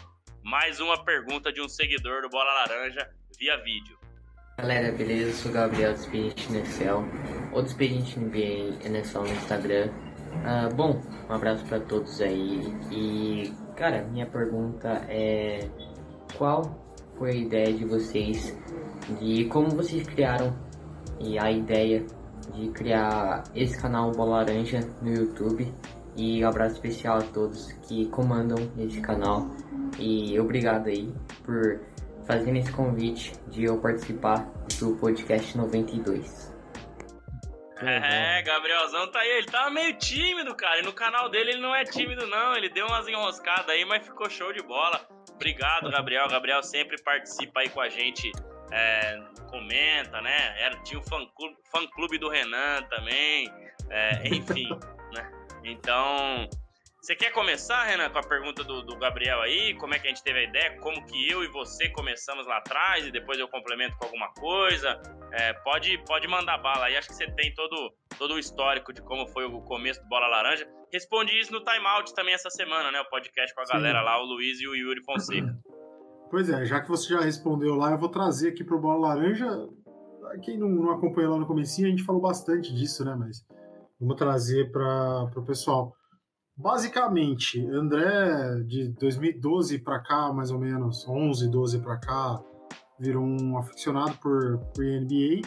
mais uma pergunta de um seguidor do Bola Laranja via vídeo. Galera, beleza? Eu sou o Gabriel do Expediente NFL, ou do Expediente NBA NFL no Instagram. Uh, bom, um abraço para todos aí. E, cara, minha pergunta é: qual por a ideia de vocês, de como vocês criaram e a ideia de criar esse canal Bola Laranja no YouTube. E um abraço especial a todos que comandam esse canal. E obrigado aí por fazendo esse convite de eu participar do podcast 92. É, Gabrielzão tá aí. Ele tava meio tímido, cara. E no canal dele ele não é tímido, não. Ele deu umas enroscadas aí, mas ficou show de bola. Obrigado, Gabriel. Gabriel sempre participa aí com a gente. É, comenta, né? Era, tinha o fã clube, fã clube do Renan também. É, enfim, né? Então, você quer começar, Renan, com a pergunta do, do, Gabriel aí? Como é que a gente teve a ideia? Como que eu e você começamos lá atrás e depois eu complemento com alguma coisa? É, pode, pode mandar bala aí. Acho que você tem todo, todo o histórico de como foi o começo do Bola Laranja. Respondi isso no Time Out também essa semana, né? O podcast com a Sim. galera lá, o Luiz e o Yuri Fonseca. Pois é, já que você já respondeu lá, eu vou trazer aqui pro Bola Laranja. Quem não, não acompanhou lá no comecinho, a gente falou bastante disso, né? Mas vamos trazer para o pessoal. Basicamente, André, de 2012 para cá, mais ou menos, 11, 12 para cá, virou um aficionado por, por NBA.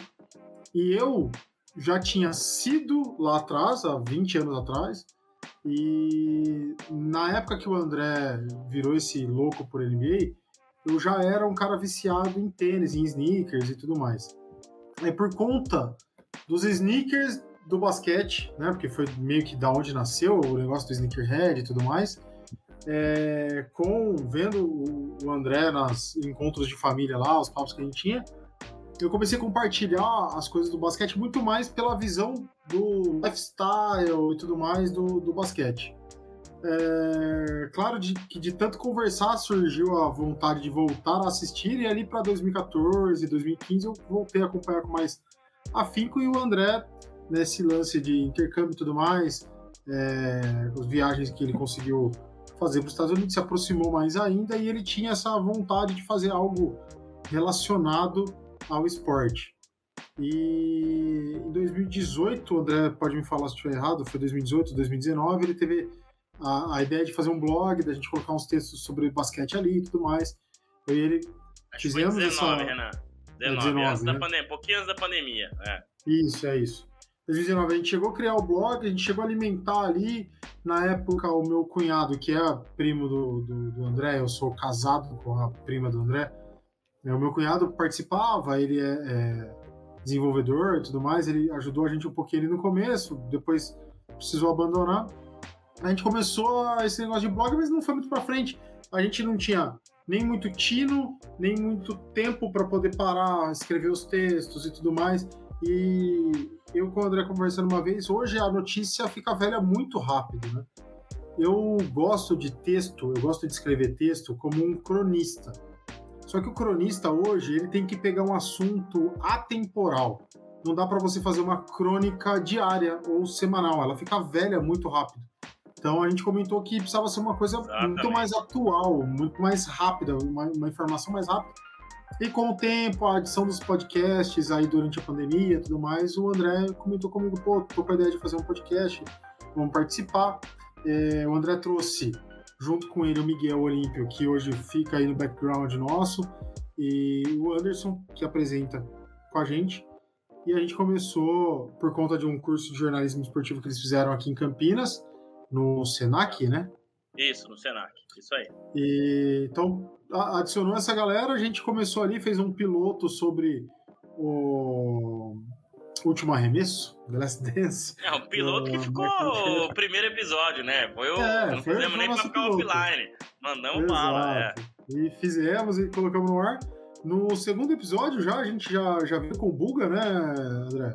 E eu já tinha sido lá atrás, há 20 anos atrás, e na época que o André virou esse louco por NBA, eu já era um cara viciado em tênis, em sneakers e tudo mais. É por conta dos sneakers do basquete, né? Porque foi meio que da onde nasceu o negócio do sneakerhead e tudo mais. É, com vendo o André nas encontros de família lá, os papos que a gente tinha, eu comecei a compartilhar as coisas do basquete muito mais pela visão do lifestyle e tudo mais do, do basquete. É, claro de, que de tanto conversar surgiu a vontade de voltar a assistir e ali para 2014, 2015 eu voltei a acompanhar com mais afinco e o André nesse lance de intercâmbio e tudo mais, é, as viagens que ele conseguiu fazer para os Estados Unidos se aproximou mais ainda e ele tinha essa vontade de fazer algo relacionado ao esporte. E em 2018, o André pode me falar se estiver errado, foi 2018, 2019, ele teve a, a, ideia de fazer um blog, da gente colocar uns textos sobre basquete ali e tudo mais. E ele Acho fizemos foi 19, essa... Renan. 19, é, 19 antes né? da pandemia, pouquinho antes da pandemia. É. Isso, é isso. 2019, a gente chegou a criar o blog, a gente chegou a alimentar ali. Na época, o meu cunhado, que é primo do, do, do André, eu sou casado com a prima do André. Né, o meu cunhado participava, ele é, é, desenvolvedor e tudo mais, ele ajudou a gente um pouquinho ali no começo, depois precisou abandonar. A gente começou esse negócio de blog, mas não foi muito para frente. A gente não tinha nem muito tino, nem muito tempo para poder parar, escrever os textos e tudo mais. E eu com o André conversando uma vez, hoje a notícia fica velha muito rápido, né? Eu gosto de texto, eu gosto de escrever texto como um cronista. Só que o cronista hoje, ele tem que pegar um assunto atemporal. Não dá para você fazer uma crônica diária ou semanal, ela fica velha muito rápido. Então a gente comentou que precisava ser uma coisa Exatamente. muito mais atual, muito mais rápida, uma, uma informação mais rápida. E com o tempo, a adição dos podcasts aí durante a pandemia e tudo mais, o André comentou comigo, pô, tô com a ideia de fazer um podcast, vamos participar. É, o André trouxe junto com ele o Miguel Olímpio, que hoje fica aí no background nosso, e o Anderson, que apresenta com a gente. E a gente começou por conta de um curso de jornalismo esportivo que eles fizeram aqui em Campinas, no Senac, né? Isso, no Senac, isso aí. E, então, adicionou essa galera, a gente começou ali, fez um piloto sobre o último arremesso, The Last Dance. É, um piloto que ficou o primeiro episódio, né? Foi o, é, não foi, fizemos nem pra ficar piloto. offline. Mandamos Exato. bala, é. E fizemos e colocamos no ar. No segundo episódio já, a gente já, já veio com o Buga, né, André?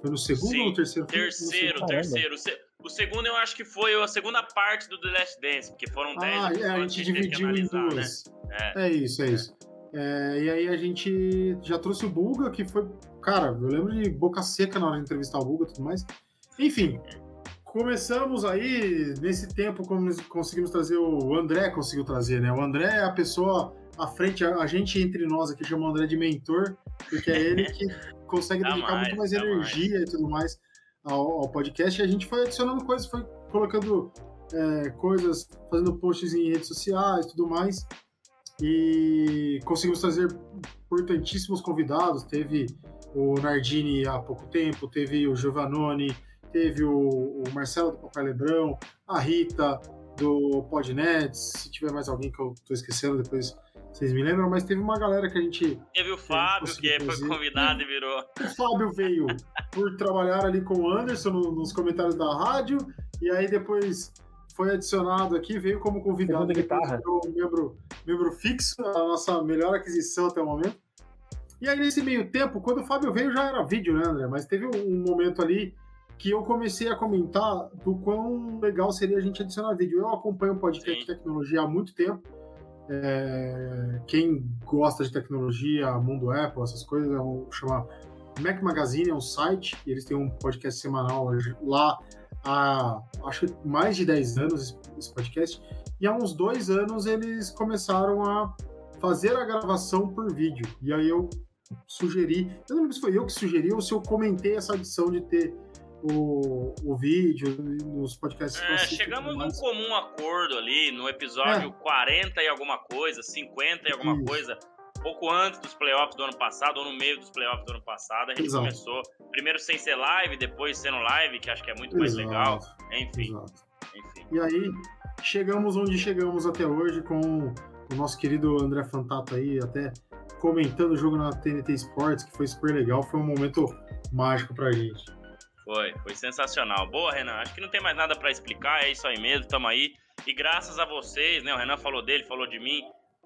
Foi no segundo Sim, ou no terceiro? Terceiro, terceiro. O segundo eu acho que foi a segunda parte do The Last Dance, porque foram 10 ah, é, a gente dividiu em duas. Né? É. é. isso, é, é. isso. É, e aí a gente já trouxe o Buga, que foi. Cara, eu lembro de boca seca na hora de entrevistar o Buga e tudo mais. Enfim, começamos aí, nesse tempo, como conseguimos trazer o André, conseguiu trazer, né? O André é a pessoa à frente, a, gente entre nós aqui chama o André de mentor, porque é ele que consegue dedicar mais, muito mais energia mais. e tudo mais ao, ao, podcast. E a gente foi adicionando coisas, foi colocando é, coisas, fazendo posts em redes sociais e tudo mais. E conseguimos trazer importantíssimos convidados. Teve o Nardini há pouco tempo, teve o Giovannone, teve o, o Marcelo do Papai Lebrão, a Rita do Podnets, se tiver mais alguém que eu tô esquecendo, depois vocês me lembram, mas teve uma galera que a gente. Teve o Fábio, que foi convidado e virou. O Fábio veio por trabalhar ali com o Anderson no, nos comentários da rádio, e aí depois foi adicionado aqui, veio como convidado. Segunda guitarra. Membro, membro fixo, a nossa melhor aquisição até o momento. E aí, nesse meio tempo, quando o Fábio veio, já era vídeo, né, André? Mas teve um momento ali que eu comecei a comentar do quão legal seria a gente adicionar vídeo. Eu acompanho o podcast de tecnologia há muito tempo. É, quem gosta de tecnologia, mundo Apple, essas coisas, é um, chama Mac Magazine, é um site, e eles têm um podcast semanal lá há acho que mais de 10 anos esse podcast. E há uns dois anos eles começaram a fazer a gravação por vídeo. E aí eu sugeri, eu não lembro se foi eu que sugeri ou se eu comentei essa adição de ter o, o vídeo nos podcasts. É, chegamos num comum acordo ali no episódio é. 40 e alguma coisa, 50 e alguma Isso. coisa, pouco antes dos playoffs do ano passado, ou no meio dos playoffs do ano passado, a gente Exato. começou primeiro sem ser live, depois sendo live, que acho que é muito mais Exato. legal. Enfim, enfim. E aí, chegamos onde chegamos até hoje com o nosso querido André Fantato aí, até comentando o jogo na TNT Sports, que foi super legal, foi um momento mágico pra gente. Foi, foi sensacional. Boa, Renan. Acho que não tem mais nada para explicar, é isso aí mesmo, tamo aí. E graças a vocês, né? O Renan falou dele, falou de mim,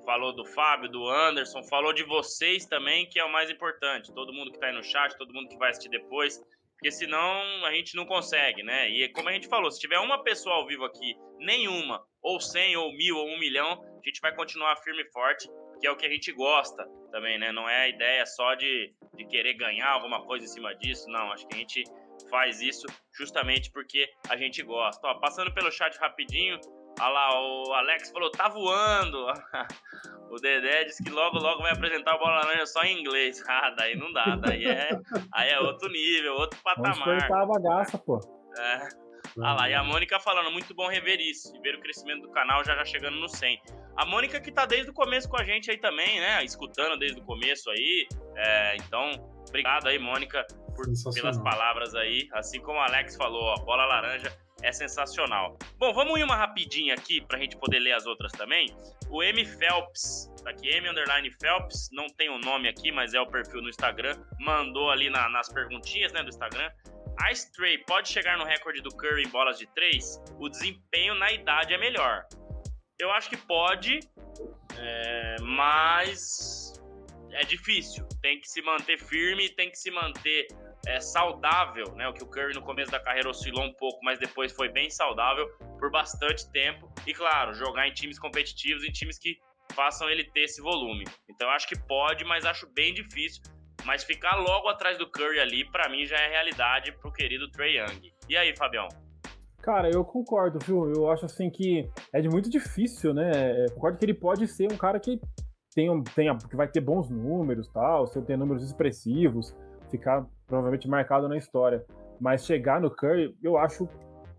falou do Fábio, do Anderson, falou de vocês também, que é o mais importante. Todo mundo que tá aí no chat, todo mundo que vai assistir depois. Porque senão a gente não consegue, né? E como a gente falou, se tiver uma pessoa ao vivo aqui, nenhuma, ou cem, ou mil, ou um milhão, a gente vai continuar firme e forte, que é o que a gente gosta também, né? Não é a ideia só de, de querer ganhar alguma coisa em cima disso, não. Acho que a gente faz isso justamente porque a gente gosta. Ó, passando pelo chat rapidinho, olha lá, o Alex falou, tá voando. o Dedé disse que logo, logo vai apresentar o Bola Laranja só em inglês. Ah, daí não dá, daí é, aí é outro nível, outro patamar. Vamos a bagaça, pô. É. Ah lá, e a Mônica falando, muito bom rever isso, e ver o crescimento do canal já já chegando no 100. A Mônica que tá desde o começo com a gente aí também, né, escutando desde o começo aí, é, então, obrigado aí, Mônica, por, pelas palavras aí. Assim como o Alex falou, ó, bola laranja é sensacional. Bom, vamos ir uma rapidinha aqui pra gente poder ler as outras também. O M Phelps, tá aqui M underline Phelps, não tem o um nome aqui, mas é o perfil no Instagram, mandou ali na, nas perguntinhas, né, do Instagram. A Stray pode chegar no recorde do Curry em bolas de três? O desempenho na idade é melhor. Eu acho que pode, é, mas é difícil. Tem que se manter firme, tem que se manter é, saudável, né? O que o Curry no começo da carreira oscilou um pouco, mas depois foi bem saudável por bastante tempo. E claro, jogar em times competitivos, em times que façam ele ter esse volume. Então eu acho que pode, mas acho bem difícil. Mas ficar logo atrás do Curry ali, para mim já é realidade pro querido Trey Young. E aí, Fabião? Cara, eu concordo, viu? Eu acho assim que é de muito difícil, né? Eu concordo que ele pode ser um cara que tem, tem, que vai ter bons números, tal, se tem números expressivos, ficar provavelmente marcado na história. Mas chegar no Curry, eu acho,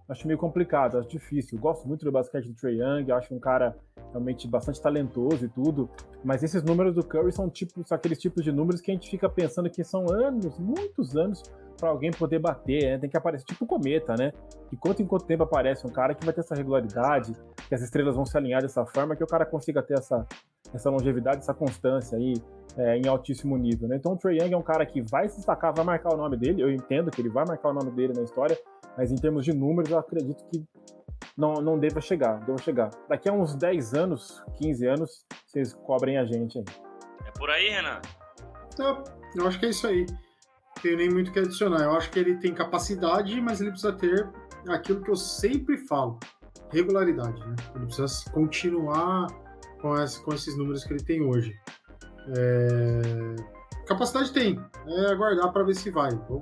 acho meio complicado, acho difícil. gosto muito do basquete do Trey Young, acho um cara realmente bastante talentoso e tudo. Mas esses números do Curry são tipos, são aqueles tipos de números que a gente fica pensando que são anos, muitos anos, para alguém poder bater, né? Tem que aparecer tipo cometa, né? De quanto em quanto tempo aparece um cara que vai ter essa regularidade, que as estrelas vão se alinhar dessa forma, que o cara consiga ter essa, essa longevidade, essa constância aí é, em altíssimo nível. Né? Então o Trae Young é um cara que vai se destacar, vai marcar o nome dele. Eu entendo que ele vai marcar o nome dele na história, mas em termos de números, eu acredito que não, não deva chegar, deva chegar. Daqui a uns 10 anos, 15 anos, vocês cobrem a gente aí. É por aí, Renan? Eu, eu acho que é isso aí. Não tenho nem muito o que adicionar. Eu acho que ele tem capacidade, mas ele precisa ter aquilo que eu sempre falo: regularidade. Né? Ele precisa continuar com, essa, com esses números que ele tem hoje. É... Capacidade tem, é aguardar para ver se vai. Eu,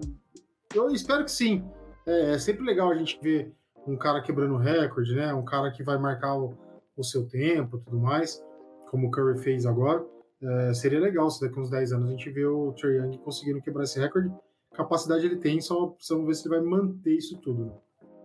eu espero que sim. É, é, sempre legal a gente ver um cara quebrando recorde, né? Um cara que vai marcar o, o seu tempo tudo mais, como o Curry fez agora. É, seria legal se daqui uns 10 anos a gente vê o Trae Young conseguindo quebrar esse recorde. Capacidade ele tem, só precisamos ver se ele vai manter isso tudo. Né?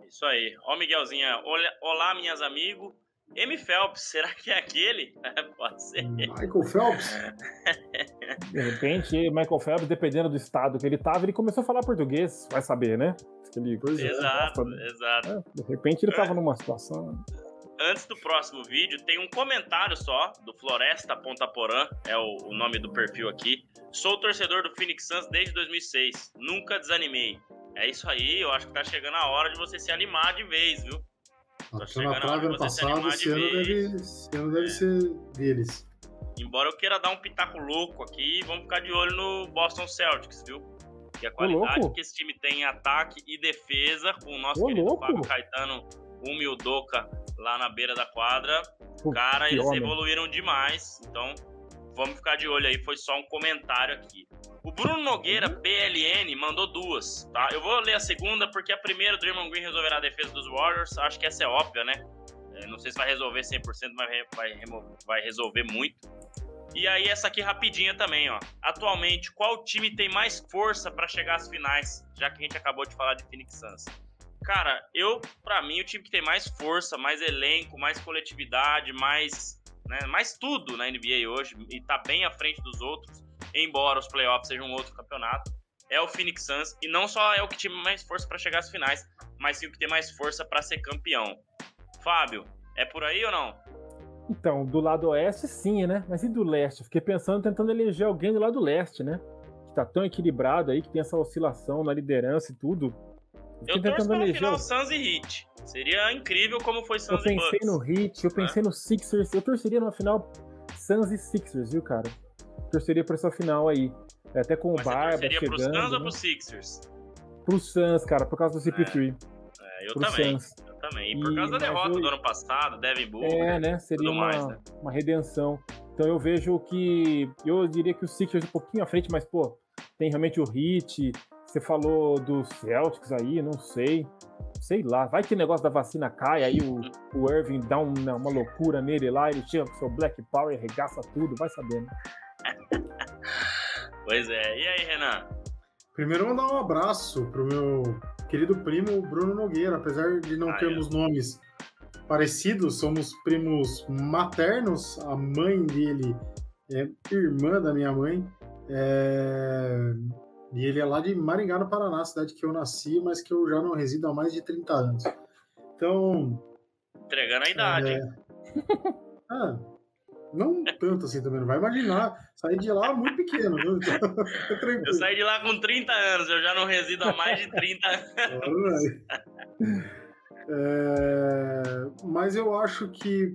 Isso aí. Ó, Miguelzinha, olá, minhas amigos. M. Phelps, será que é aquele? Pode ser. Michael Phelps? De repente, Michael Phelps, dependendo do estado que ele tava, ele começou a falar português, vai saber, né? Ele, é. Exato, exato. é, de repente ele tava numa situação. Antes do próximo vídeo, tem um comentário só do Floresta Ponta Porã, é o, o nome do perfil aqui. Sou torcedor do Phoenix Suns desde 2006, nunca desanimei. É isso aí, eu acho que tá chegando a hora de você se animar de vez, viu? Bateu chegando na trave ano passado, esse ano, deve, esse ano deve ser deles. Embora eu queira dar um pitaco louco aqui, vamos ficar de olho no Boston Celtics, viu? Que a qualidade que esse time tem em ataque e defesa, com o nosso Ô, querido louco. Fábio Caetano, Umi Udoka lá na beira da quadra, Pô, Cara, eles homem. evoluíram demais, então vamos ficar de olho aí, foi só um comentário aqui. O Bruno Nogueira, BLN, mandou duas, tá? Eu vou ler a segunda porque a primeira, o Draymond Green resolverá a defesa dos Warriors, acho que essa é óbvia, né? É, não sei se vai resolver 100%, mas vai, vai resolver muito. E aí essa aqui rapidinha também, ó. Atualmente, qual time tem mais força pra chegar às finais, já que a gente acabou de falar de Phoenix Suns? Cara, eu, pra mim, o time que tem mais força, mais elenco, mais coletividade, mais, né, mais tudo na NBA hoje, e tá bem à frente dos outros, embora os playoffs sejam um outro campeonato, é o Phoenix Suns, e não só é o que tem mais força pra chegar às finais, mas sim o que tem mais força pra ser campeão. Fábio, é por aí ou não? Então, do lado oeste, sim, né? Mas e do leste? Fiquei pensando, tentando eleger alguém do lado leste, né? Que tá tão equilibrado aí, que tem essa oscilação na liderança e tudo. Eu torço pelo final Suns e Heat. Seria incrível como foi Eu Suns e pensei Bucks. no Heat, eu pensei no Sixers. Eu torceria numa final Suns e Sixers, viu, cara? Torceria por essa final aí. É, Até com o Mas você Barba pro chegando. Suns ou né? pro Sixers? Pro Suns, cara, por causa do CP3. É, eu pro também. Suns. Eu também. E por E- causa da mas derrota eu- do ano passado, Devin Booker. É, né? Seria uma, mais, né? uma redenção. Então eu vejo que. Eu diria que o Sixers um pouquinho à frente, mas, pô, tem realmente o Hit. Você falou dos Celtics aí, não sei. Sei lá, vai que o negócio da vacina cai, aí o, o Irving dá um- uma loucura nele lá, ele chega com seu Black Power e arregaça tudo, vai sabendo. Pois é. E aí, Renan? Primeiro, mandar um abraço pro meu querido primo Bruno Nogueira. Apesar de não Ah, termos nomes parecidos, somos primos maternos. A mãe dele é irmã da minha mãe. É, E ele é lá de Maringá, no Paraná, cidade que eu nasci, mas que eu já não resido há mais de 30 anos. Então, Entregando a idade. É. Ah, não tanto assim também, não vai imaginar. Saí de lá muito pequeno, viu? Então, fica Eu saí de lá com 30 anos, eu já não resido há mais de 30 anos. É, mas eu acho que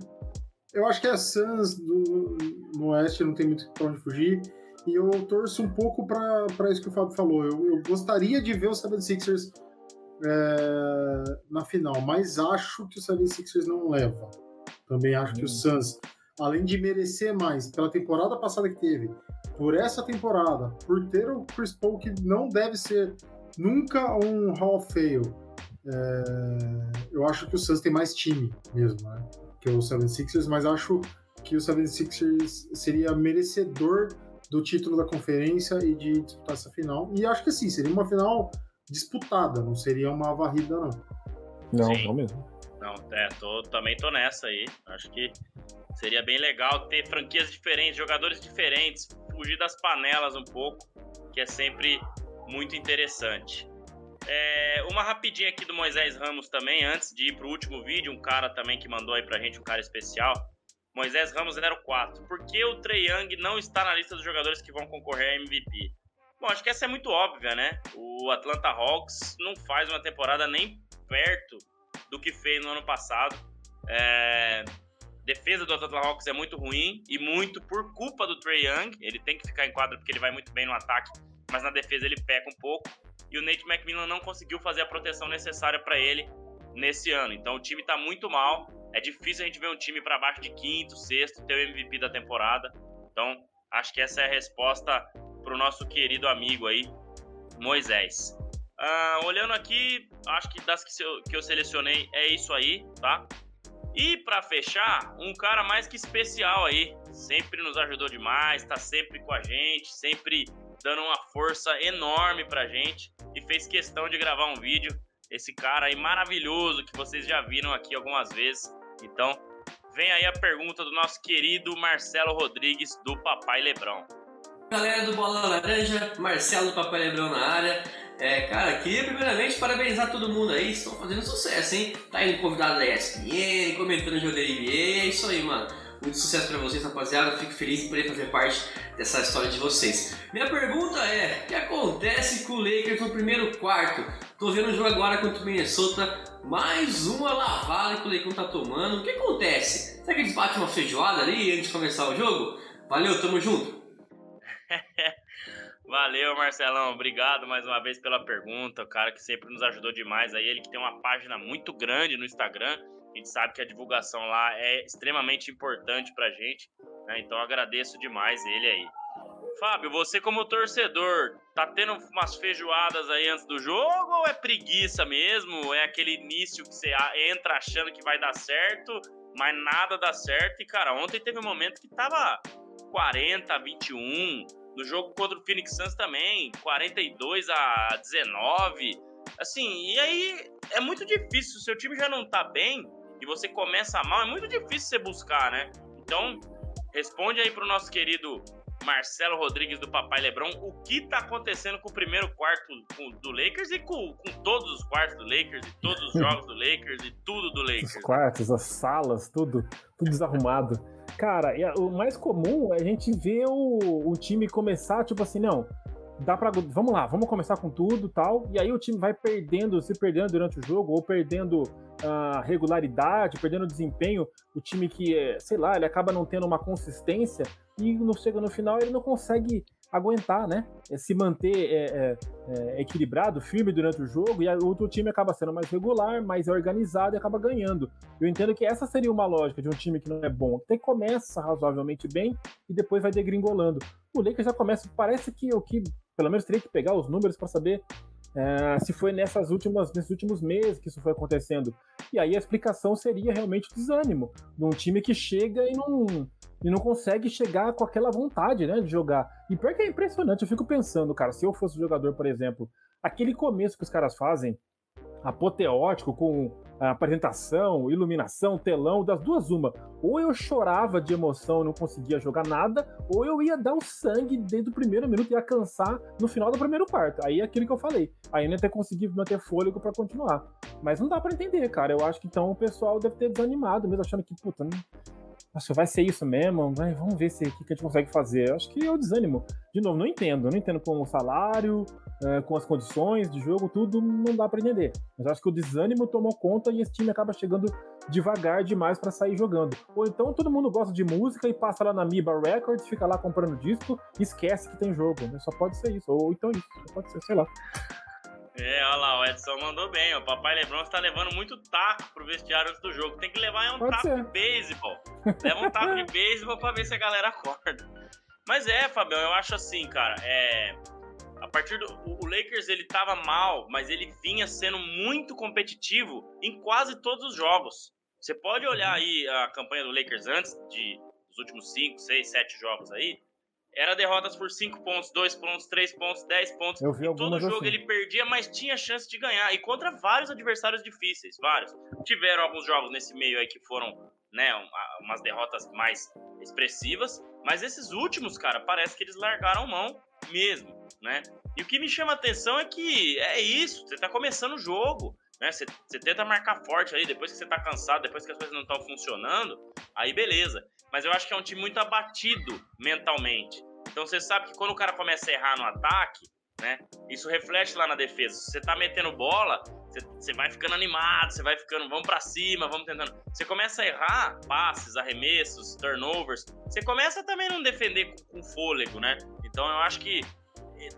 eu acho que a Suns do, no Oeste não tem muito pra onde fugir. E eu torço um pouco para isso que o Fábio falou. Eu, eu gostaria de ver o 76ers é, na final, mas acho que o 76ers não leva. Também acho que o Suns, além de merecer mais pela temporada passada que teve, por essa temporada, por ter o Chris Paul que não deve ser nunca um Hall of Fame, é, eu acho que o Suns tem mais time mesmo, né? Que o 76ers, mas acho que o 76ers seria merecedor do título da conferência e de disputar essa final. E acho que sim, seria uma final disputada, não seria uma varrida, não. Não, Sim. não mesmo. Não, é, tô, também tô nessa aí. Acho que seria bem legal ter franquias diferentes, jogadores diferentes, fugir das panelas um pouco, que é sempre muito interessante. É, uma rapidinha aqui do Moisés Ramos também, antes de ir pro último vídeo, um cara também que mandou aí pra gente, um cara especial. Moisés Ramos 04. Por que o Trey Young não está na lista dos jogadores que vão concorrer a MVP? Bom, acho que essa é muito óbvia, né? O Atlanta Hawks não faz uma temporada nem perto do que fez no ano passado. É... Defesa do Atlanta Hawks é muito ruim e muito por culpa do Trey Young. Ele tem que ficar em quadra porque ele vai muito bem no ataque, mas na defesa ele peca um pouco. E o Nate McMillan não conseguiu fazer a proteção necessária para ele nesse ano. Então o time tá muito mal. É difícil a gente ver um time para baixo de quinto, sexto, ter o MVP da temporada. Então acho que essa é a resposta pro nosso querido amigo aí, Moisés. Ah, olhando aqui, acho que das que eu, que eu selecionei é isso aí, tá? E para fechar, um cara mais que especial aí, sempre nos ajudou demais, tá sempre com a gente, sempre dando uma força enorme pra gente e fez questão de gravar um vídeo. Esse cara aí maravilhoso que vocês já viram aqui algumas vezes. Então, vem aí a pergunta do nosso querido Marcelo Rodrigues, do Papai Lebrão. Galera do Bola Laranja, Marcelo do Papai Lebrão na área. É, cara, queria primeiramente parabenizar todo mundo aí, estão fazendo sucesso, hein? Tá indo convidado da ESPN, comentando o jogo da NBA, é isso aí, mano. Muito sucesso para vocês, rapaziada. Fico feliz de poder fazer parte dessa história de vocês. Minha pergunta é: o que acontece com o Lakers no primeiro quarto? Tô vendo o jogo agora contra o Minnesota, mais uma lavada que o Lakers tá tomando. O que acontece? Será que eles batem uma feijoada ali antes de começar o jogo? Valeu, tamo junto. Valeu, Marcelão. Obrigado mais uma vez pela pergunta. O cara que sempre nos ajudou demais aí. Ele que tem uma página muito grande no Instagram a gente sabe que a divulgação lá é extremamente importante pra gente, né? Então agradeço demais ele aí. Fábio, você como torcedor, tá tendo umas feijoadas aí antes do jogo ou é preguiça mesmo? É aquele início que você entra achando que vai dar certo, mas nada dá certo. E cara, ontem teve um momento que tava 40 a 21, no jogo contra o Phoenix Suns também, 42 a 19. Assim, e aí é muito difícil, se o seu time já não tá bem, e você começa mal, é muito difícil você buscar, né? Então, responde aí pro nosso querido Marcelo Rodrigues do Papai Lebrão o que tá acontecendo com o primeiro quarto do Lakers e com, com todos os quartos do Lakers e todos os jogos do Lakers e tudo do Lakers. Os quartos, as salas, tudo, tudo desarrumado. Cara, o mais comum é a gente ver o, o time começar, tipo assim, não, dá para vamos lá, vamos começar com tudo tal. E aí o time vai perdendo, se perdendo durante o jogo, ou perdendo a uh, regularidade, perdendo desempenho. O time que, é, sei lá, ele acaba não tendo uma consistência e no, chega no final ele não consegue aguentar, né? É, se manter é, é, é, equilibrado, firme durante o jogo, e o outro time acaba sendo mais regular, mais organizado e acaba ganhando. Eu entendo que essa seria uma lógica de um time que não é bom, que começa razoavelmente bem e depois vai degringolando. O Lakers já começa, parece que o que pelo menos teria que pegar os números para saber é, se foi nessas últimas, nesses últimos meses que isso foi acontecendo. E aí a explicação seria realmente o desânimo de um time que chega e não, e não consegue chegar com aquela vontade né, de jogar. E pior que é impressionante, eu fico pensando, cara, se eu fosse jogador, por exemplo, aquele começo que os caras fazem, apoteótico, com apresentação, iluminação, telão, das duas uma. Ou eu chorava de emoção e não conseguia jogar nada, ou eu ia dar o sangue desde o primeiro minuto e ia cansar no final do primeiro quarto. Aí é aquilo que eu falei. Aí não ia ter conseguido manter fôlego para continuar. Mas não dá para entender, cara. Eu acho que então o pessoal deve ter desanimado mesmo, achando que, puta, nossa, vai ser isso mesmo? Vai, vamos ver se o que, a gente consegue fazer. Eu acho que é o desânimo. De novo, não entendo. Não entendo com o salário, é, com as condições de jogo, tudo não dá para entender. Mas acho que o desânimo tomou conta e esse time acaba chegando devagar demais para sair jogando. Ou então todo mundo gosta de música e passa lá na Miba Records, fica lá comprando disco e esquece que tem jogo. Só pode ser isso. Ou então isso. Só pode ser, sei lá. É, olha lá, o Edson mandou bem. O papai Lebron está levando muito taco pro vestiário antes do jogo. Tem que levar é um Pode taco ser. de beisebol. Leva um taco de beisebol pra ver se a galera acorda. Mas é, Fabião, eu acho assim, cara. É. A partir do. O Lakers ele tava mal, mas ele vinha sendo muito competitivo em quase todos os jogos. Você pode olhar aí a campanha do Lakers antes de os últimos 5, 6, 7 jogos aí era derrotas por 5 pontos, 2 pontos, 3 pontos, 10 pontos. Eu vi e todo jogo assim. ele perdia, mas tinha chance de ganhar. E contra vários adversários difíceis, vários. Tiveram alguns jogos nesse meio aí que foram, né, umas derrotas mais expressivas. Mas esses últimos, cara, parece que eles largaram mão mesmo, né? E o que me chama a atenção é que é isso, você tá começando o jogo. Né? Você, você tenta marcar forte aí, depois que você tá cansado, depois que as coisas não estão funcionando, aí beleza. Mas eu acho que é um time muito abatido mentalmente. Então você sabe que quando o cara começa a errar no ataque, né? Isso reflete lá na defesa. Se você tá metendo bola, você, você vai ficando animado, você vai ficando, vamos para cima, vamos tentando. Você começa a errar passes, arremessos, turnovers. Você começa também a não defender com, com fôlego, né? Então eu acho que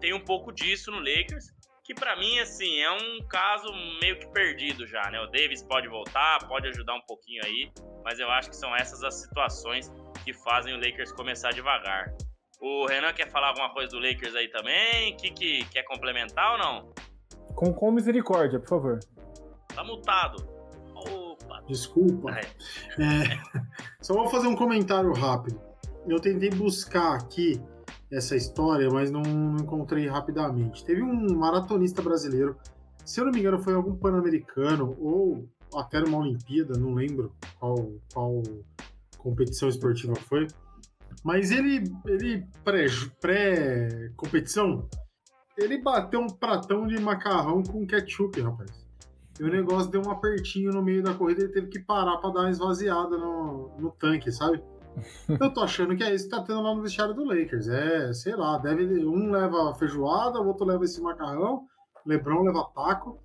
tem um pouco disso no Lakers que para mim, assim, é um caso meio que perdido já, né? O Davis pode voltar, pode ajudar um pouquinho aí, mas eu acho que são essas as situações que fazem o Lakers começar devagar. O Renan quer falar alguma coisa do Lakers aí também? Que, que quer complementar ou não? Com, com misericórdia, por favor. Tá mutado. Opa. Desculpa. É. É, só vou fazer um comentário rápido. Eu tentei buscar aqui essa história, mas não, não encontrei rapidamente. Teve um maratonista brasileiro, se eu não me engano, foi algum pan-americano ou até numa Olimpíada, não lembro qual, qual competição esportiva foi. Mas ele, ele pré-competição, pré ele bateu um pratão de macarrão com ketchup, rapaz. E o negócio deu um apertinho no meio da corrida, ele teve que parar para dar uma esvaziada no, no tanque, sabe? Eu tô achando que é isso que tá tendo lá no vestiário do Lakers. É, sei lá, deve um leva feijoada, o outro leva esse macarrão, Lebron leva taco.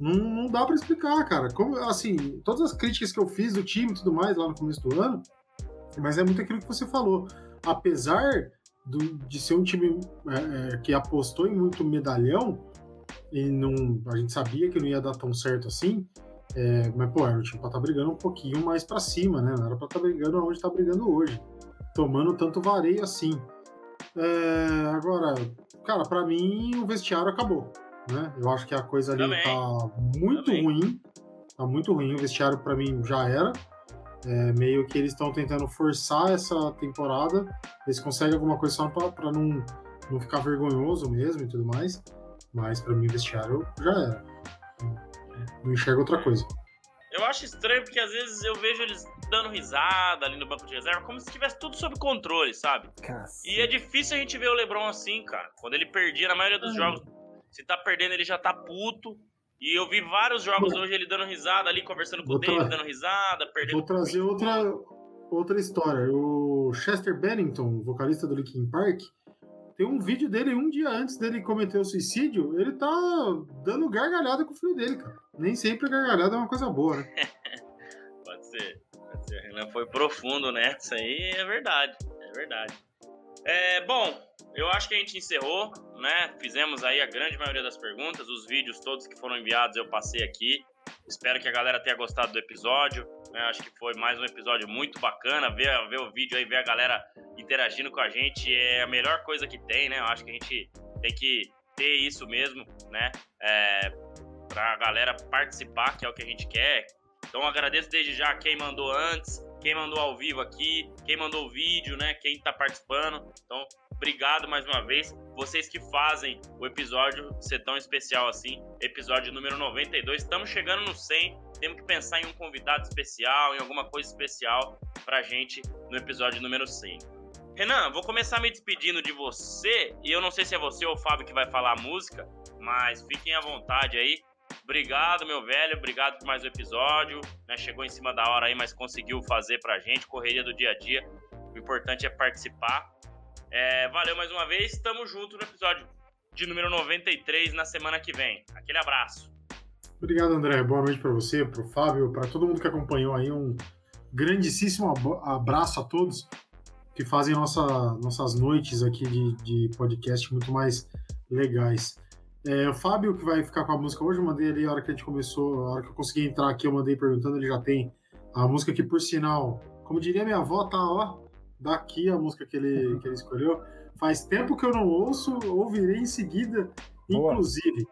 Não, não dá para explicar, cara. Como, assim, todas as críticas que eu fiz do time e tudo mais lá no começo do ano, mas é muito aquilo que você falou. Apesar do, de ser um time é, é, que apostou em muito medalhão, e não, a gente sabia que não ia dar tão certo assim, é, mas, pô, era o time pra estar tá brigando um pouquinho mais para cima, né? Não era pra estar tá brigando onde tá brigando hoje. Tomando tanto vareio assim. É, agora, cara, para mim o vestiário acabou. Né? Eu acho que a coisa ali Também. tá muito Também. ruim. Tá muito ruim. O vestiário para mim já era. É, meio que eles estão tentando forçar essa temporada. Eles conseguem alguma coisa só para não, não ficar vergonhoso mesmo e tudo mais. Mas para mim o vestiário já era. Não enxergo outra coisa. Eu acho estranho porque às vezes eu vejo eles dando risada ali no banco de reserva, como se tivesse tudo sob controle, sabe? Cacete. E é difícil a gente ver o LeBron assim, cara. Quando ele perdia na maioria dos jogos, se tá perdendo, ele já tá puto. E eu vi vários jogos hoje ele dando risada ali, conversando com o David, dando risada, perdendo. Vou trazer outra, outra história. O Chester Bennington, vocalista do Linkin Park, tem um vídeo dele um dia antes dele cometer o suicídio. Ele tá dando gargalhada com o filho dele, cara. Nem sempre gargalhada é uma coisa boa, né? pode ser. Pode ser. Foi profundo nessa aí, é verdade. É verdade. É, bom, eu acho que a gente encerrou, né? Fizemos aí a grande maioria das perguntas, os vídeos todos que foram enviados eu passei aqui. Espero que a galera tenha gostado do episódio. Né? Acho que foi mais um episódio muito bacana. Ver, ver o vídeo aí, ver a galera interagindo com a gente é a melhor coisa que tem, né? Eu acho que a gente tem que ter isso mesmo, né? É, pra galera participar, que é o que a gente quer. Então agradeço desde já quem mandou antes, quem mandou ao vivo aqui, quem mandou o vídeo, né? Quem tá participando. Então, obrigado mais uma vez. Vocês que fazem o episódio ser tão especial assim. Episódio número 92. Estamos chegando no 100. Temos que pensar em um convidado especial, em alguma coisa especial pra gente no episódio número 100. Renan, vou começar me despedindo de você. E eu não sei se é você ou o Fábio que vai falar a música, mas fiquem à vontade aí. Obrigado, meu velho. Obrigado por mais um episódio. Né? Chegou em cima da hora aí, mas conseguiu fazer pra gente. Correria do dia a dia. O importante é participar. É, valeu mais uma vez. Tamo junto no episódio de número 93 na semana que vem. Aquele abraço. Obrigado, André. Boa noite para você, para o Fábio, para todo mundo que acompanhou aí. Um grandíssimo abraço a todos que fazem nossa, nossas noites aqui de, de podcast muito mais legais. É, o Fábio, que vai ficar com a música hoje, eu mandei ali a hora que a gente começou, a hora que eu consegui entrar aqui, eu mandei perguntando, ele já tem a música que, por sinal, como diria minha avó, tá, ó, daqui a música que ele, que ele escolheu. Faz tempo que eu não ouço, ouvirei em seguida, Boa. inclusive.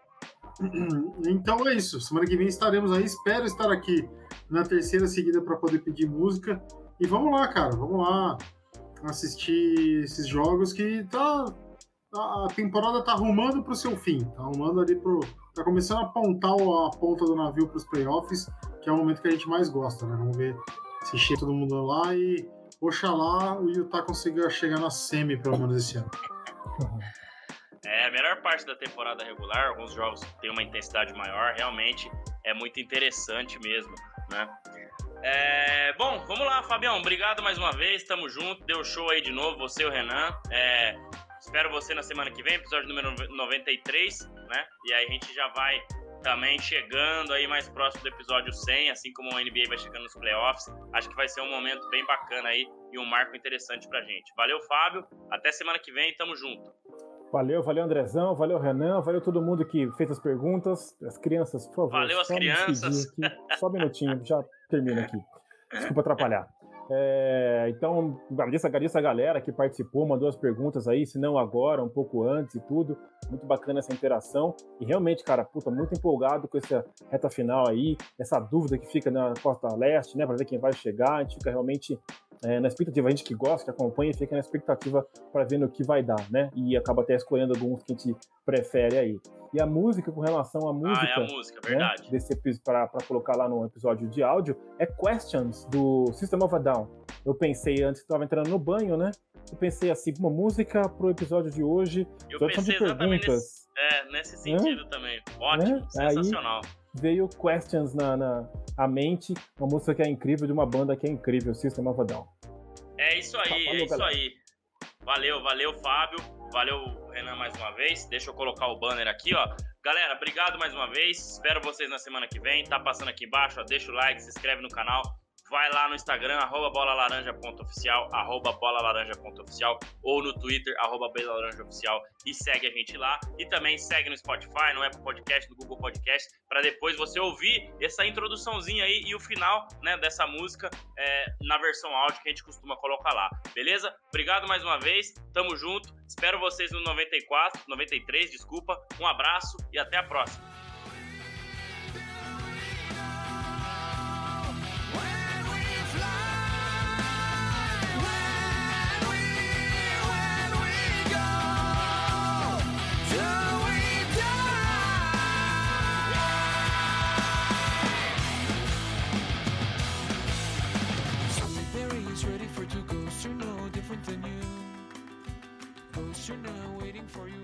Então é isso, semana que vem estaremos aí, espero estar aqui na terceira seguida para poder pedir música. E vamos lá, cara, vamos lá assistir esses jogos que tá a temporada tá arrumando para o seu fim, tá arrumando ali pro. tá começando a apontar a ponta do navio para os playoffs, que é o momento que a gente mais gosta, né? Vamos ver se chega todo mundo lá e oxalá o Utah consiga chegar na semi, pelo menos esse ano. É, a melhor parte da temporada regular, alguns jogos têm uma intensidade maior, realmente é muito interessante mesmo, né? É, bom, vamos lá, Fabião. Obrigado mais uma vez. Tamo junto. Deu show aí de novo, você e o Renan. É, Espero você na semana que vem, episódio número 93, né? E aí a gente já vai também chegando aí mais próximo do episódio 100, assim como o NBA vai chegando nos playoffs. Acho que vai ser um momento bem bacana aí e um marco interessante pra gente. Valeu, Fábio. Até semana que vem, tamo junto. Valeu, valeu, Andrezão, valeu, Renan, valeu todo mundo que fez as perguntas. As crianças, por favor. Valeu as crianças. Só um minutinho, já termino aqui. Desculpa atrapalhar. É, então, agradeço, agradeço a galera que participou, mandou as perguntas aí, se não agora, um pouco antes e tudo. Muito bacana essa interação. E realmente, cara, puta, muito empolgado com essa reta final aí, essa dúvida que fica na costa leste, né, para ver quem vai chegar. A gente fica realmente é, na expectativa. A gente que gosta, que acompanha, fica na expectativa para ver no que vai dar, né? E acaba até escolhendo alguns que a gente prefere aí. E a música, com relação à música. Ah, é a música, verdade. Né, desse para colocar lá no episódio de áudio, é Questions, do System of a Down. Eu pensei antes estava entrando no banho, né? Eu pensei assim, uma música pro episódio de hoje. Eu pensei de exatamente nesse, é, nesse sentido é? também. Ótimo, é? sensacional. Aí veio Questions na, na a mente, uma música que é incrível, de uma banda que é incrível, System of a Down. É isso aí, Falou, é isso galera. aí. Valeu, valeu, Fábio. Valeu, Renan, mais uma vez. Deixa eu colocar o banner aqui, ó. Galera, obrigado mais uma vez. Espero vocês na semana que vem. Tá passando aqui embaixo, ó. Deixa o like, se inscreve no canal vai lá no Instagram, arroba bolalaranja.oficial, arroba bolalaranja.oficial, ou no Twitter, arroba bolalaranja.oficial, e segue a gente lá. E também segue no Spotify, no Apple Podcast, no Google Podcast, para depois você ouvir essa introduçãozinha aí e o final né, dessa música é, na versão áudio que a gente costuma colocar lá. Beleza? Obrigado mais uma vez, tamo junto. Espero vocês no 94, 93, desculpa. Um abraço e até a próxima. You're now waiting for you.